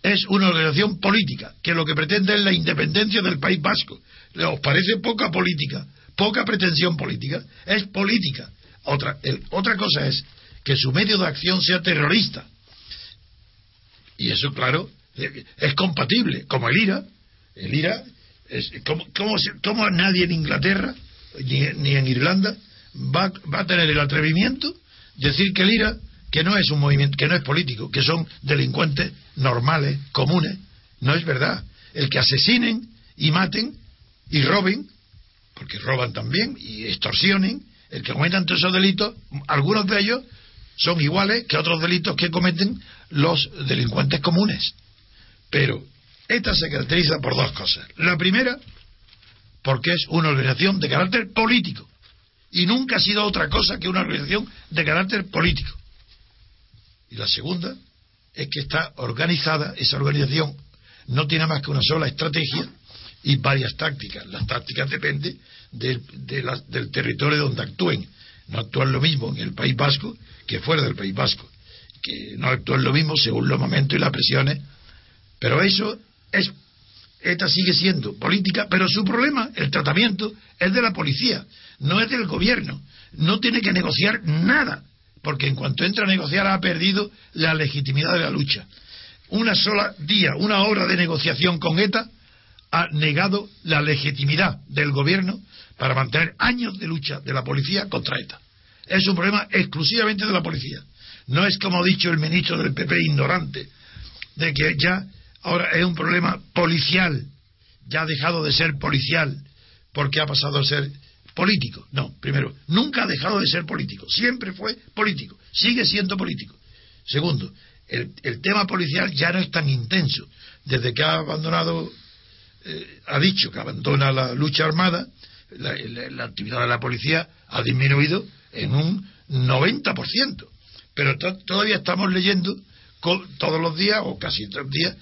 es una organización política, que lo que pretende es la independencia del País Vasco. ¿Les parece poca política? poca pretensión política, es política. Otra, otra cosa es que su medio de acción sea terrorista. Y eso, claro, eh, es compatible, como el IRA. El IRA, es, como, como, nadie en Inglaterra ni, ni en Irlanda va, va, a tener el atrevimiento de decir que el IRA, que no es un movimiento, que no es político, que son delincuentes normales, comunes, no es verdad. El que asesinen y maten y roben, porque roban también y extorsionen, el que cometan todos esos delitos, algunos de ellos son iguales que otros delitos que cometen los delincuentes comunes. Pero esta se caracteriza por dos cosas. La primera, porque es una organización de carácter político. Y nunca ha sido otra cosa que una organización de carácter político. Y la segunda es que está organizada, esa organización no tiene más que una sola estrategia y varias tácticas. Las tácticas dependen del territorio donde actúen. No actúan lo mismo en el País Vasco que fuera del País Vasco. Que no actúan lo mismo según los momentos y las presiones pero eso es, esta sigue siendo política, pero su problema, el tratamiento, es de la policía, no es del gobierno. No tiene que negociar nada, porque en cuanto entra a negociar ha perdido la legitimidad de la lucha. Una sola día, una hora de negociación con ETA ha negado la legitimidad del gobierno para mantener años de lucha de la policía contra ETA. Es un problema exclusivamente de la policía. No es como ha dicho el ministro del PP ignorante, de que ya Ahora es un problema policial. Ya ha dejado de ser policial porque ha pasado a ser político. No, primero, nunca ha dejado de ser político. Siempre fue político. Sigue siendo político. Segundo, el, tema policial ya no es tan intenso. Desde que ha abandonado, eh, ha dicho que abandona la lucha armada, la, actividad de la policía ha disminuido en un 90%. Pero todavía estamos leyendo todos los días, o casi todos los días,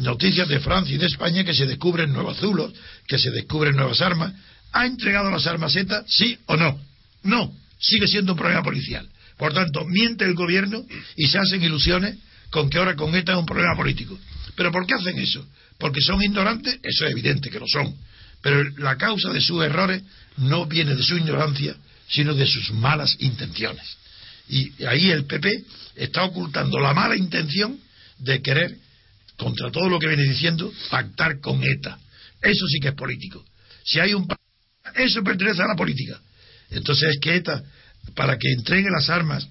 noticias de Francia y de España que se descubren nuevos zulos, que se descubren nuevas armas. ¿Ha entregado las armas ETA? ¿Sí o no? No, sigue siendo un problema policial. Por tanto, miente el gobierno y se hacen ilusiones con que ahora con ETA es un problema político. ¿Pero por qué hacen eso? ¿Porque son ignorantes? Eso es evidente que lo son. Pero la causa de sus errores no viene de su ignorancia, sino de sus malas intenciones. Y ahí el PP está ocultando la mala intención de querer contra todo lo que viene diciendo, pactar con ETA. Eso sí que es político. Si hay un eso pertenece a la política. Entonces es que ETA, para que entregue las armas,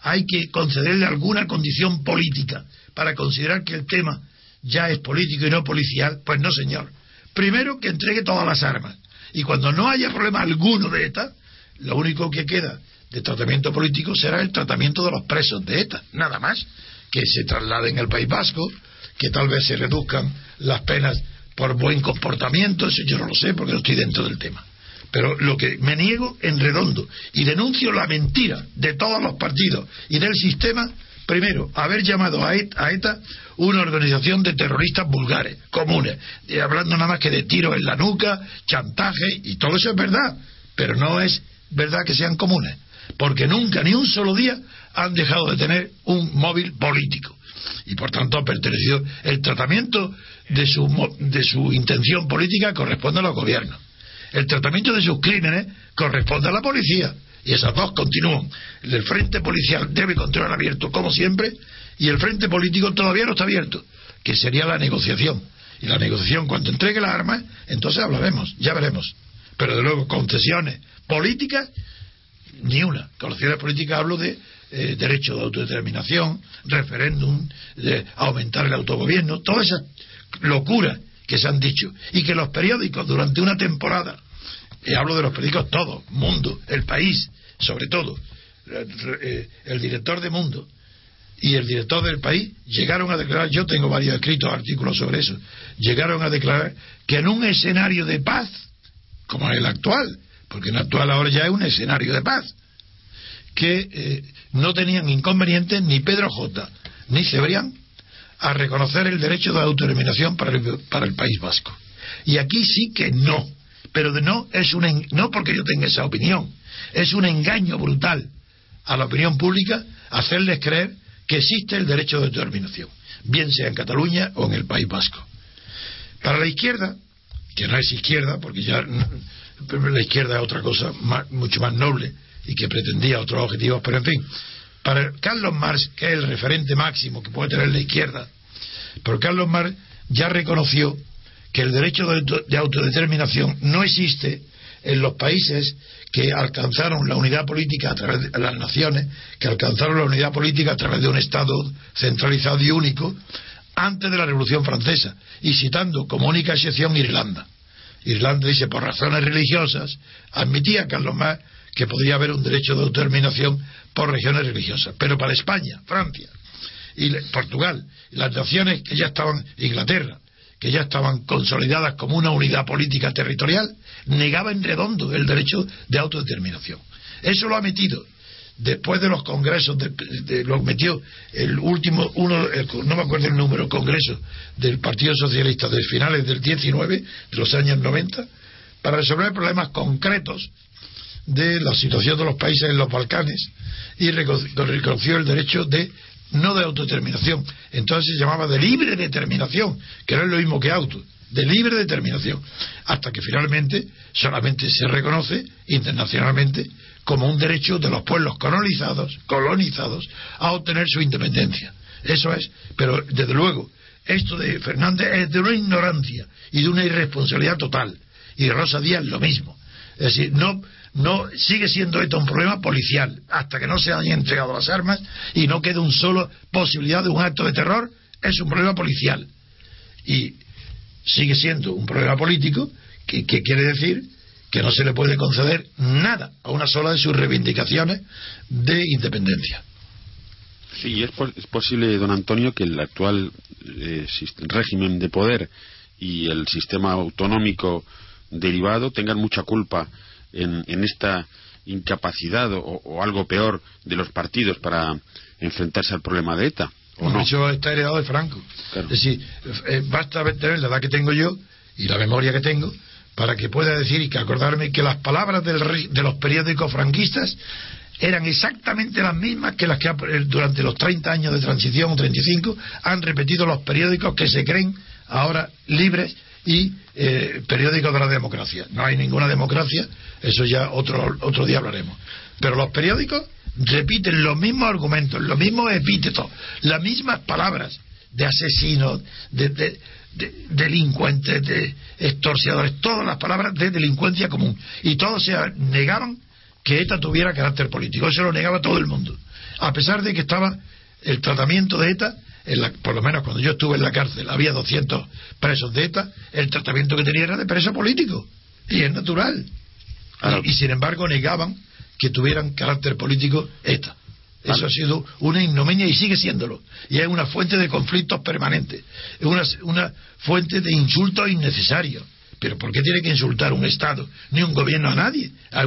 hay que concederle alguna condición política para considerar que el tema ya es político y no policial. Pues no, señor. Primero que entregue todas las armas. Y cuando no haya problema alguno de ETA, lo único que queda de tratamiento político será el tratamiento de los presos de ETA, nada más. Que se trasladen al País Vasco, que tal vez se reduzcan las penas por buen comportamiento, eso yo no lo sé porque no estoy dentro del tema. Pero lo que me niego en redondo y denuncio la mentira de todos los partidos y del sistema, primero, haber llamado a ETA una organización de terroristas vulgares, comunes, hablando nada más que de tiros en la nuca, chantaje, y todo eso es verdad, pero no es verdad que sean comunes, porque nunca, ni un solo día, han dejado de tener un móvil político y por tanto ha pertenecido. El tratamiento de su, de su intención política corresponde a los gobiernos. El tratamiento de sus crímenes corresponde a la policía. Y esas dos continúan. El frente policial debe continuar abierto como siempre y el frente político todavía no está abierto, que sería la negociación. Y la negociación, cuando entregue las armas, entonces hablaremos, ya veremos. Pero de luego, concesiones políticas, ni una. Concesiones políticas hablo de eh, derecho de autodeterminación, referéndum, de aumentar el autogobierno, todas esas locuras que se han dicho. Y que los periódicos durante una temporada, y hablo de los periódicos todos, Mundo, El País, sobre todo, eh, el director de Mundo y el director del país llegaron a declarar, yo tengo varios escritos artículos sobre eso, llegaron a declarar que en un escenario de paz, como el actual, porque el actual ahora ya es un escenario de paz, que eh, no tenían inconvenientes ni Pedro J. ni Cebrián a reconocer el derecho de autodeterminación para el, para el País Vasco. Y aquí sí que no. Pero de no es un no porque yo tenga esa opinión, es un engaño brutal a la opinión pública hacerles creer que existe el derecho de autodeterminación, bien sea en Cataluña o en el País Vasco. Para la izquierda, que no es izquierda, porque ya la izquierda es otra cosa mucho más noble, y que pretendía otros objetivos, pero en fin, para Carlos Marx, que es el referente máximo que puede tener la izquierda, Pero Carlos Marx ya reconoció que el derecho de autodeterminación no existe en los países que alcanzaron la unidad política a través de las naciones, que alcanzaron la unidad política a través de un Estado centralizado y único antes de la Revolución Francesa, y citando como única excepción Irlanda. Irlanda dice, por razones religiosas, admitía Carlos Marx que podría haber un derecho de autodeterminación por regiones religiosas. Pero para España, Francia y Portugal, las naciones que ya estaban, Inglaterra, que ya estaban consolidadas como una unidad política territorial, negaba en redondo el derecho de autodeterminación. Eso lo ha metido después de los congresos, de, lo metió el último, uno, no me acuerdo el número, congreso del Partido Socialista de finales del 19, de los años 90, para resolver problemas concretos de la situación de los países en los Balcanes y reconoció el derecho de no de autodeterminación, entonces se llamaba de libre determinación, que no es lo mismo que auto, de libre determinación, hasta que finalmente solamente se reconoce internacionalmente como un derecho de los pueblos colonizados, colonizados a obtener su independencia. Eso es, pero desde luego, esto de Fernández es de una ignorancia y de una irresponsabilidad total. Y Rosa Díaz lo mismo. Es decir, no, no sigue siendo esto un problema policial hasta que no se hayan entregado las armas y no quede un solo posibilidad de un acto de terror es un problema policial y sigue siendo un problema político que, quiere decir que no se le puede conceder nada a una sola de sus reivindicaciones de independencia. Sí, es, posible, don Antonio, que el actual eh, régimen de poder y el sistema autonómico derivado tengan mucha culpa en, esta incapacidad o, algo peor de los partidos para enfrentarse al problema de ETA. ¿o no? Eso está heredado de Franco. Es decir, eh, basta tener la edad que tengo yo y la memoria que tengo para que pueda decir y que acordarme que las palabras del, de los periódicos franquistas eran exactamente las mismas que las que durante los 30 años de transición o 35 han repetido los periódicos que se creen ahora libres y eh, periódicos de la democracia. No hay ninguna democracia, eso ya otro, otro día hablaremos. Pero los periódicos repiten los mismos argumentos, los mismos epítetos, las mismas palabras de asesinos, de, delincuentes, de extorsionadores, todas las palabras de delincuencia común. Y todos se negaban que ETA tuviera carácter político. Eso lo negaba todo el mundo. A pesar de que estaba el tratamiento de ETA por lo menos cuando yo estuve en la cárcel, había 200 presos de ETA, el tratamiento que tenía era de preso político. Y es natural. Y, sin embargo negaban que tuvieran carácter político ETA. Eso ha sido una ignominia y sigue siéndolo. Y es una fuente de conflictos permanentes. Es una, una fuente de insultos innecesarios. Pero ¿por qué tiene que insultar un Estado ni un gobierno a nadie? A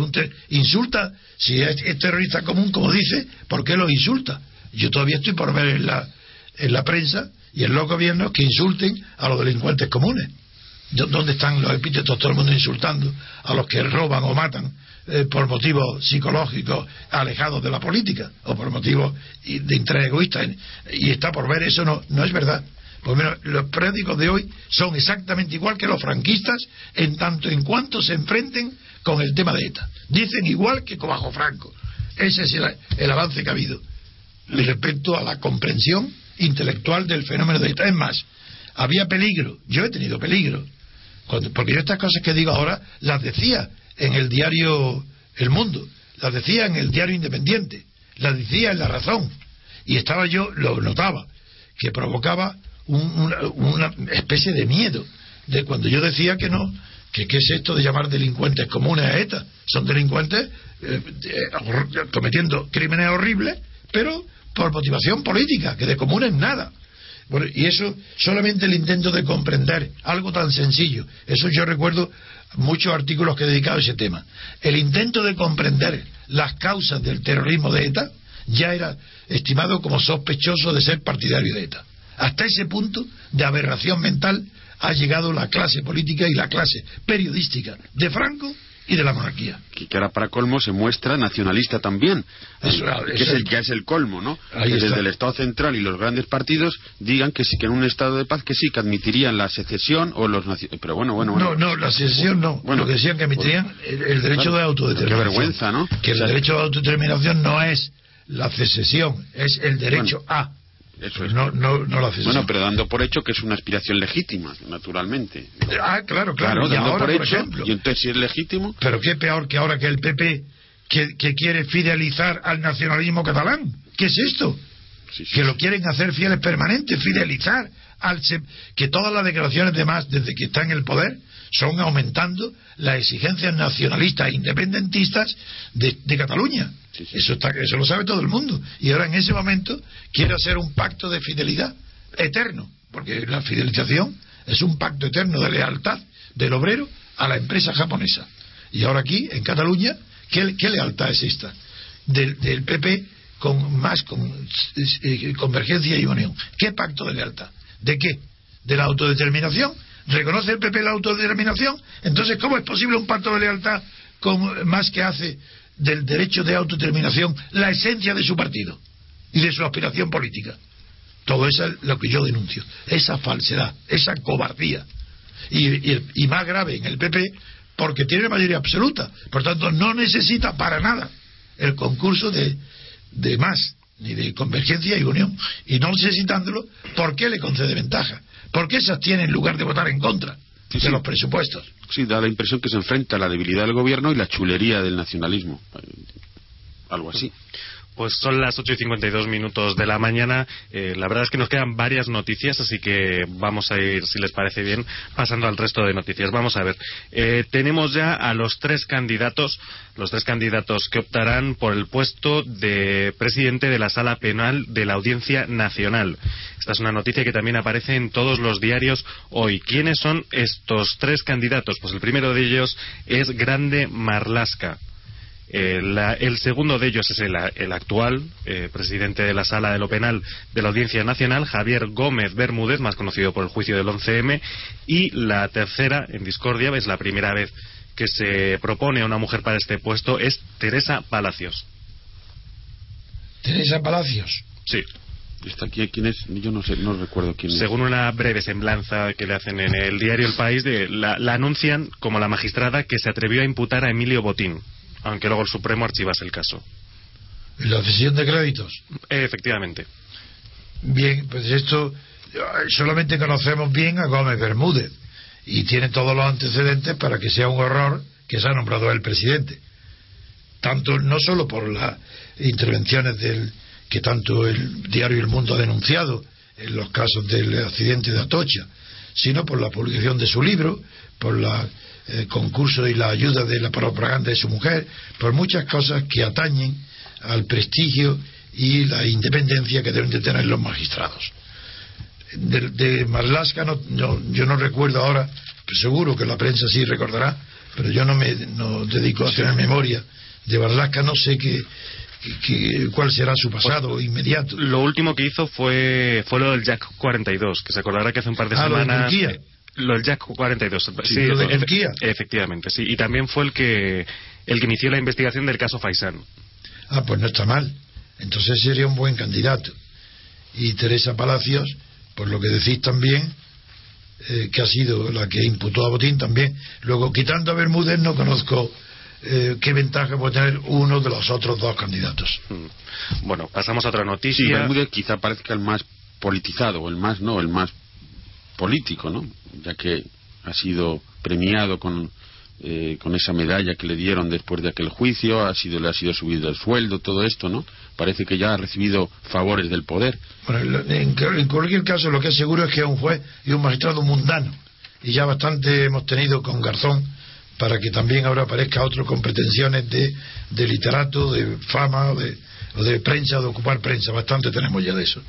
insulta, si es, es, terrorista común, como dice, ¿por qué lo insulta? Yo todavía estoy por ver en la, en la prensa y en los gobiernos que insulten a los delincuentes comunes. ¿Dónde están los epítetos? Todo el mundo insultando a los que roban o matan eh, por motivos psicológicos alejados de la política o por motivos de interés egoísta. Y está por ver, eso no, no es verdad. Pues menos, los periódicos de hoy son exactamente igual que los franquistas en tanto en cuanto se enfrenten con el tema de ETA. Dicen igual que bajo Franco. Ese es el, el avance que ha habido respecto a la comprensión intelectual del fenómeno de Es más, había peligro, yo he tenido peligro, porque yo estas cosas que digo ahora las decía en el diario El Mundo, las decía en el diario Independiente, las decía en La Razón, y estaba yo, lo notaba, que provocaba una, especie de miedo, de cuando yo decía que no, que qué es esto de llamar delincuentes comunes a ETA, son delincuentes eh, cometiendo crímenes horribles, pero por motivación política, que de común es nada. Y eso solamente el intento de comprender algo tan sencillo. Eso yo recuerdo muchos artículos que he dedicado a ese tema. El intento de comprender las causas del terrorismo de ETA ya era estimado como sospechoso de ser partidario de ETA. Hasta ese punto de aberración mental ha llegado la clase política y la clase periodística de Franco y de la monarquía. Que, ahora para colmo se muestra nacionalista también, que, es el, que es el colmo, ¿no? que desde el Estado central y los grandes partidos digan que sí, que en un estado de paz que sí, que admitirían la secesión o los pero bueno, bueno, bueno. No, no, la secesión no. Bueno, Lo que decían que admitirían el, derecho de autodeterminación. Qué vergüenza, ¿no? Que el derecho de autodeterminación no es la secesión, es el derecho a Eso es. No, no, no lo haces Bueno, pero dando por hecho que es una aspiración legítima, naturalmente. Ah, claro, claro. y dando ahora, por por hecho, ejemplo. y entonces si es legítimo, Pero qué peor que ahora que el PP que, que quiere fidelizar al nacionalismo catalán. ¿Qué es esto? sí, sí, Que lo quieren hacer fieles permanentes, fidelizar al que todas las declaraciones de más desde que está en el poder son aumentando las exigencias nacionalistas e independentistas de, de Cataluña. Sí, sí. Eso está, eso lo sabe todo el mundo. Y ahora en ese momento quiere hacer un pacto de fidelidad eterno, porque la fidelización es un pacto eterno de lealtad del obrero a la empresa japonesa. Y ahora aquí, en Cataluña, ¿qué, qué lealtad es esta? Del, del PP con más con eh, convergencia y unión. ¿Qué pacto de lealtad? ¿De qué? ¿De la autodeterminación? ¿Reconoce el PP la autodeterminación? Entonces, ¿cómo es posible un pacto de lealtad con más que hace del derecho de autodeterminación la esencia de su partido y de su aspiración política? Todo eso es lo que yo denuncio. Esa falsedad, esa cobardía. Y, más grave en el PP, porque tiene mayoría absoluta. Por tanto, no necesita para nada el concurso de, de más, ni de convergencia y unión. Y no necesitándolo, ¿por qué le concede ventaja? ¿Por qué se abstiene en lugar de votar en contra Sí, de sí. los presupuestos? sí da la impresión que se enfrenta a la debilidad del gobierno y la chulería del nacionalismo. Algo así. Pues son las 8 y 52 minutos de la mañana. Eh, la verdad es que nos quedan varias noticias, así que vamos a ir, si les parece bien, pasando al resto de noticias. Vamos a ver. Eh, tenemos ya a los tres candidatos, los tres candidatos que optarán por el puesto de presidente de la Sala Penal de la Audiencia Nacional. Esta es una noticia que también aparece en todos los diarios hoy. ¿Quiénes son estos tres candidatos? Pues el primero de ellos es Grande Marlasca. Eh, la- el segundo de ellos es el, el actual eh, presidente de la Sala de lo Penal de la Audiencia Nacional, Javier Gómez Bermúdez, más conocido por el juicio del 11M. Y la tercera, en discordia, es la primera vez que se propone a una mujer para este puesto, es Teresa Palacios. Teresa Palacios. Sí, ¿Está aquí quién es? Yo no sé, no recuerdo quién es. según una breve semblanza que le hacen en el diario El País, de, la, la anuncian como la magistrada que se atrevió a imputar a Emilio Botín, aunque luego el Supremo archivase el caso. La cesión de créditos. Efectivamente. Bien, pues esto solamente conocemos bien a Gómez Bermúdez y tiene todos los antecedentes para que sea un horror que se ha nombrado el presidente. Tanto no solo por las intervenciones del que tanto el diario El Mundo ha denunciado en los casos del accidente de Atocha, sino por la publicación de su libro, por la eh, concurso y la ayuda de la propaganda de su mujer, por muchas cosas que atañen al prestigio y la independencia que deben de tener los magistrados. De, de Marlaska no, no- yo no recuerdo ahora, pero seguro que la prensa sí recordará, pero yo no me no dedico a tener memoria de Marlaska, no sé qué, qué- cuál será su pasado inmediato. Lo último que hizo fue, fue lo del Jack 42, que se acordará que hace un par de Ah, lo de semanas. Turquía. Lo del Jack 42. Sí, lo de Turquía. Efectivamente, sí. Y también fue el que, el que inició la investigación del caso Faisán. Ah, pues no está mal. Entonces sería un buen candidato. Y Teresa Palacios, por lo que decís también, eh, que ha sido la que imputó a Botín también. Luego, quitando a Bermúdez, no conozco eh, qué ventaja puede tener uno de los otros dos candidatos. Mm. Bueno, pasamos a otra Sí, noticia. Bermúdez quizá parezca el más politizado, o el más, no, el más político, ¿no? Ya que ha sido premiado con, eh, con esa medalla que le dieron después de aquel juicio, ha sido, le ha sido subido el sueldo, todo esto, ¿no? Parece que ya ha recibido favores del poder. Bueno, en, en cualquier caso, lo que es seguro es que es un juez y un magistrado mundano. Y ya bastante hemos tenido con Garzón para que también ahora aparezca otro con pretensiones de, de literato, de fama, de, o de prensa, de ocupar prensa. Bastante tenemos ya de eso.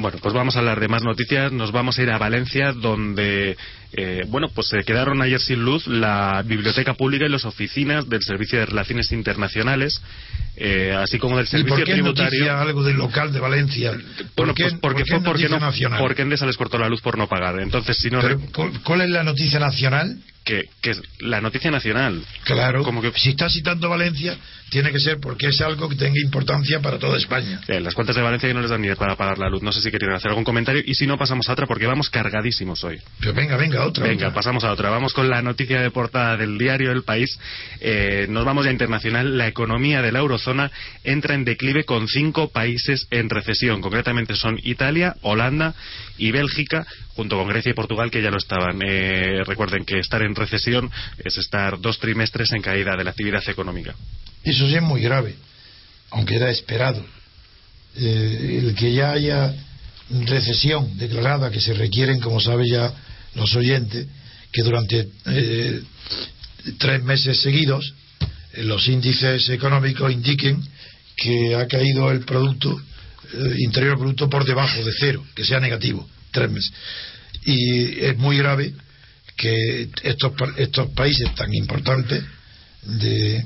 Bueno, pues vamos a hablar de más noticias. Nos vamos a ir a Valencia, donde, eh, bueno, pues se quedaron ayer sin luz la biblioteca pública y las oficinas del Servicio de Relaciones Internacionales, eh, así como del ¿Y Servicio por qué Tributario. algo del local de Valencia? ¿Por Bueno, qué, pues porque por qué porque no, nacional? porque Endesa les cortó la luz por no pagar. Entonces, si no, Pero, ¿cuál- ¿Cuál es la noticia nacional? que, que es la noticia nacional. Claro, Como que- si está citando Valencia, tiene que ser porque es algo que tenga importancia para toda España. Eh, las cuentas de Valencia que no les dan ni para pagar la luz. No sé si querían hacer algún comentario y si no pasamos a otra porque vamos cargadísimos hoy. Pero venga, venga, otra. Venga, otra. pasamos a otra. Vamos con la noticia de portada del diario El País. Eh, nos vamos ya internacional. La economía de la eurozona eurozona entra en declive con cinco países en recesión. Concretamente son Italia, Holanda y Bélgica, junto con Grecia y Portugal, que ya lo estaban. Eh, recuerden que estar en recesión es estar dos trimestres en caída de la actividad económica. Eso sí es muy grave, aunque era esperado. Eh, el que ya haya recesión declarada, que se requieren, como sabe ya los oyentes, que durante eh, tres meses seguidos eh, los índices económicos indiquen que ha caído el producto eh, interior bruto por debajo de cero, que sea negativo, tres meses. Y es muy grave que estos, estos países tan importantes de,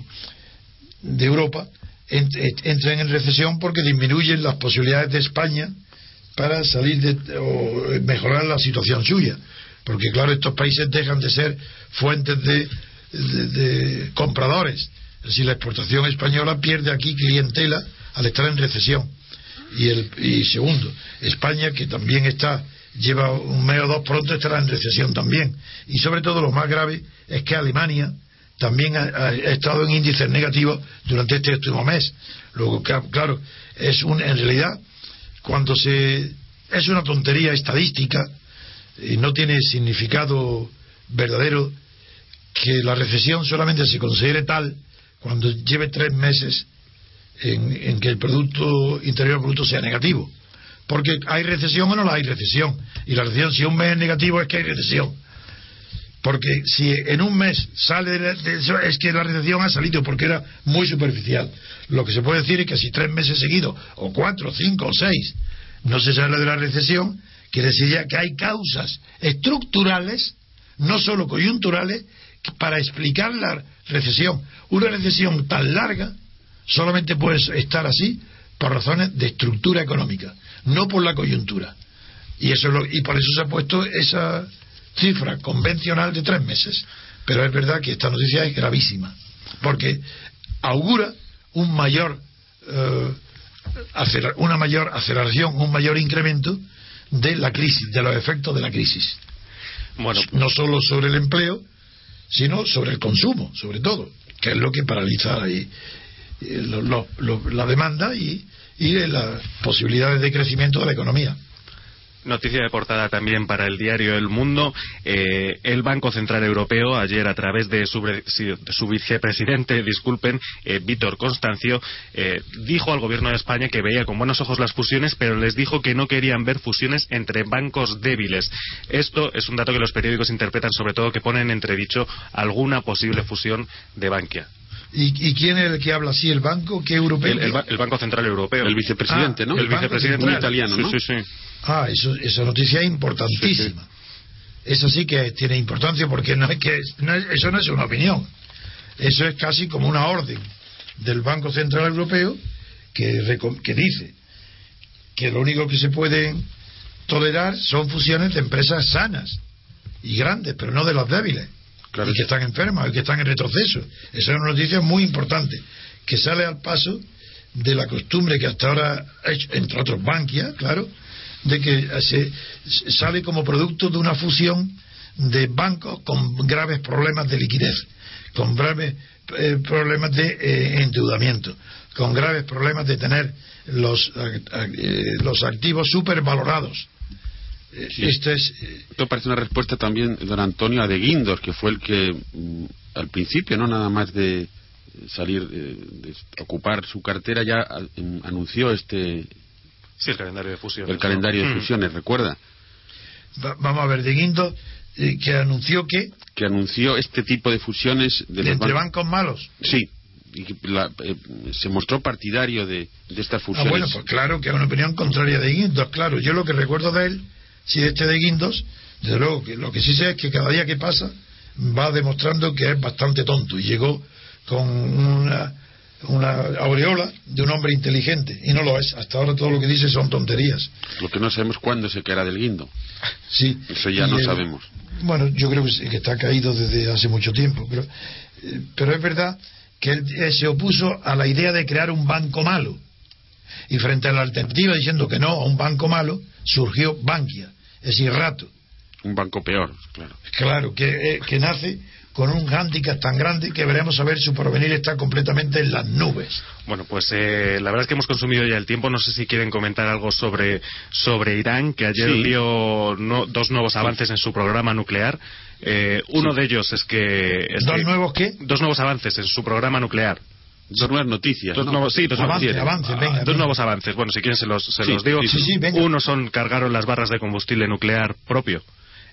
de Europa entren en recesión porque disminuyen las posibilidades de España para salir de, o mejorar la situación suya. Porque, claro, estos países dejan de ser fuentes de, de, compradores. Es decir, la exportación española pierde aquí clientela al estar en recesión. Y, el, y segundo, España, que también está, lleva un mes o dos pronto, estará en recesión también. Y sobre todo, lo más grave es que Alemania también ha, estado en índices negativos durante este último mes. Luego, claro, es un, en realidad, cuando se. Es una tontería estadística y no tiene significado verdadero que la recesión solamente se considere tal cuando lleve tres meses en, que el Producto Interior Bruto sea negativo. Porque hay recesión o no la hay recesión. Y la recesión, si un mes es negativo, es que hay recesión. Porque si en un mes sale de, eso, es que la recesión ha salido porque era muy superficial. Lo que se puede decir es que si tres meses seguidos, o cuatro, cinco, o seis, no se sale de la recesión, quiere decir que hay causas estructurales, no solo coyunturales, para explicar la recesión. Una recesión tan larga solamente puede estar así por razones de estructura económica, no por la coyuntura. Y, eso y por eso se ha puesto esa cifra convencional de tres meses. Pero es verdad que esta noticia es gravísima, porque augura un mayor, eh, una mayor aceleración, un mayor incremento de la crisis, de los efectos de la crisis. Bueno, no solo sobre el empleo, sino sobre el consumo, sobre todo, que es lo que paraliza ahí, la demanda y, y las posibilidades de crecimiento de la economía. Noticia de portada también para el diario El Mundo. Eh, el Banco Central Europeo, ayer a través de su, vicepresidente, disculpen, eh, Víctor Constancio, eh, dijo al gobierno de España que veía con buenos ojos las fusiones, pero les dijo que no querían ver fusiones entre bancos débiles. Esto es un dato que los periódicos interpretan, sobre todo que ponen en entredicho alguna posible fusión de Bankia. ¿Y, quién es el que habla así? ¿El banco? ¿Qué europeo? El, Banco Central Europeo. El vicepresidente, ah, ¿no? El, vicepresidente italiano, ¿no? Sí, sí, Ah, eso, esa noticia es importantísima. Eso sí que tiene importancia porque no es que eso no es una opinión. Eso es casi como una orden del Banco Central Europeo que, que dice que lo único que se puede tolerar son fusiones de empresas sanas y grandes, pero no de las débiles y que están enfermas y que están en retroceso. Esa es una noticia muy importante, que sale al paso de la costumbre que hasta ahora entre otros Bankia, claro, de que se, sale como producto de una fusión de bancos con graves problemas de liquidez, con graves eh, problemas de eh, endeudamiento, con graves problemas de tener los, eh, los activos supervalorados esto es. Esto parece una respuesta también, don Antonio, a De Guindos, que fue el que mm, al principio, no nada más de salir, de ocupar su cartera, ya anunció este. Sí, el calendario de fusiones. El calendario de mm. fusiones, recuerda. vamos a ver, De Guindos, eh, que anunció que. Que anunció este tipo de fusiones. De, entre bancos malos. Sí, y eh, se mostró partidario de, de estas ah, fusiones. Ah, bueno, pues claro que es una opinión contraria de Guindos, claro. Yo lo que recuerdo de él si este de Guindos, desde luego que lo que sí sé es que cada día que pasa va demostrando que es bastante tonto y llegó con una, una aureola de un hombre inteligente y no lo es. Hasta ahora todo lo que dice son tonterías. Lo que no sabemos cuándo se caerá del guindo. (laughs) Sí. Eso ya no sabemos. Bueno, yo creo que está caído desde hace mucho tiempo, pero, eh, pero es verdad que él se opuso a la idea de crear un banco malo. Y frente a la alternativa diciendo que no a un banco malo, surgió Bankia, es decir, Rato. Un banco peor, claro. Claro, que, eh, que nace con un hándicap tan grande que veremos a ver su porvenir está completamente en las nubes. Bueno, pues eh, la verdad es que hemos consumido ya el tiempo. No sé si quieren comentar algo sobre, sobre Irán, que ayer dio dos nuevos avances en su programa nuclear. Eh, uno de ellos es que... ¿Dos nuevos qué? Dos nuevos avances en su programa nuclear. Dos nuevas noticias. Dos nuevos, sí, dos, avance, avance, venga, dos nuevos avances. Bueno, si quieren se los, se los digo. Uno son cargaron las barras de combustible nuclear propio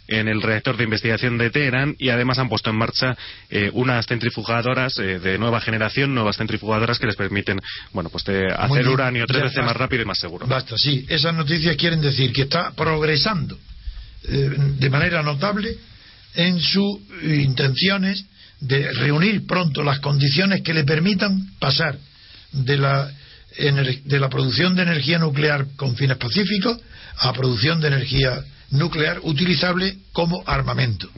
en el reactor de investigación de Teherán y además han puesto en marcha eh, unas centrifugadoras eh, de nueva generación, nuevas centrifugadoras que les permiten, bueno, pues hacer uranio tres veces más rápido y más seguro. Basta, sí. Esas noticias quieren decir que está progresando eh, de manera notable en sus intenciones de reunir pronto las condiciones que le permitan pasar de la, de la producción de energía nuclear con fines pacíficos a producción de energía nuclear utilizable como armamento.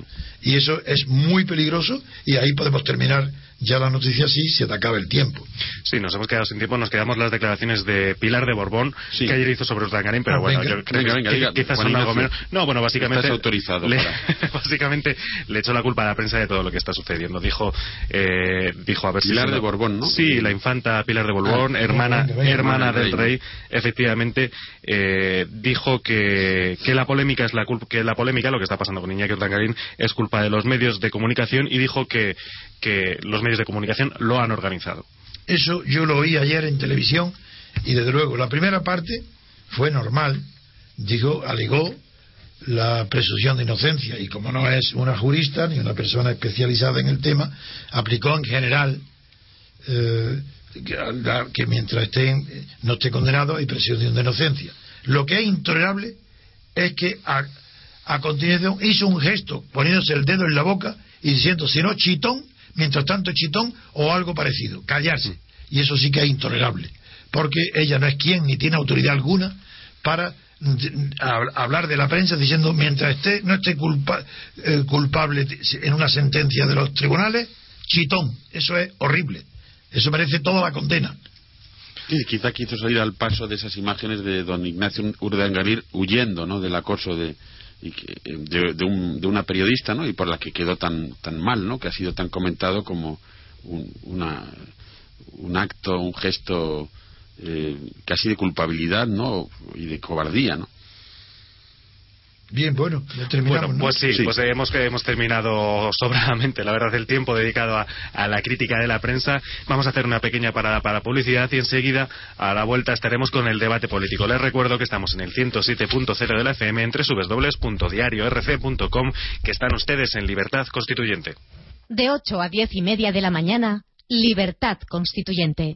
Y eso es muy peligroso y ahí podemos terminar ya la noticia sí se te acaba el tiempo. Sí, nos hemos quedado sin tiempo, nos quedamos las declaraciones de Pilar de Borbón que ayer hizo sobre Urdangarín, pero ah, bueno, yo creo que, quizás son algo menos. No, bueno, básicamente. autorizado. Le, (laughs) básicamente le echó la culpa a la prensa de todo lo que está sucediendo. Dijo, eh, dijo a ver Pilar de Borbón, ¿no? Sí, la infanta Pilar de Borbón, ah, hermana, hermana del rey, efectivamente, eh, dijo que, que la polémica es la culpa, que la polémica, lo que está pasando con Iñaki Urdangarín, es culpa de los medios de comunicación y dijo que, que los medios de comunicación lo han organizado. Eso yo lo oí ayer en televisión y desde luego la primera parte fue normal, dijo, alegó la presunción de inocencia y como no es una jurista ni una persona especializada en el tema, aplicó en general eh, que, mientras esté, no esté condenado hay presunción de inocencia. Lo que es intolerable es que a, a continuación hizo un gesto poniéndose el dedo en la boca y diciendo, si no, chitón, mientras tanto chitón o algo parecido, callarse. Y eso sí que es intolerable, porque ella no es quien ni tiene autoridad alguna para hablar de la prensa diciendo mientras esté no esté eh, culpable en una sentencia de los tribunales, chitón. Eso es horrible. Eso merece toda la condena. Y quizá quiso salir al paso de esas imágenes de don Ignacio Urdangarir huyendo ¿no? del acoso de, y de, de, una periodista, ¿no? Y por la que quedó tan tan mal, ¿no? Que ha sido tan comentado como un, una, un acto, un gesto eh, casi de culpabilidad, ¿no? Y de cobardía, ¿no? Bien, bueno, ya terminamos. Bueno, pues sí, pues hemos, hemos terminado (laughs) sobradamente, la verdad, el tiempo dedicado a, la crítica de la prensa. Vamos a hacer una pequeña parada para publicidad y enseguida, a la vuelta, estaremos con el debate político. Les recuerdo que estamos en el 107.0 de la FM entre www.diariorf.com, que están ustedes en Libertad Constituyente. De 8 a 10 y media de la mañana, Libertad Constituyente.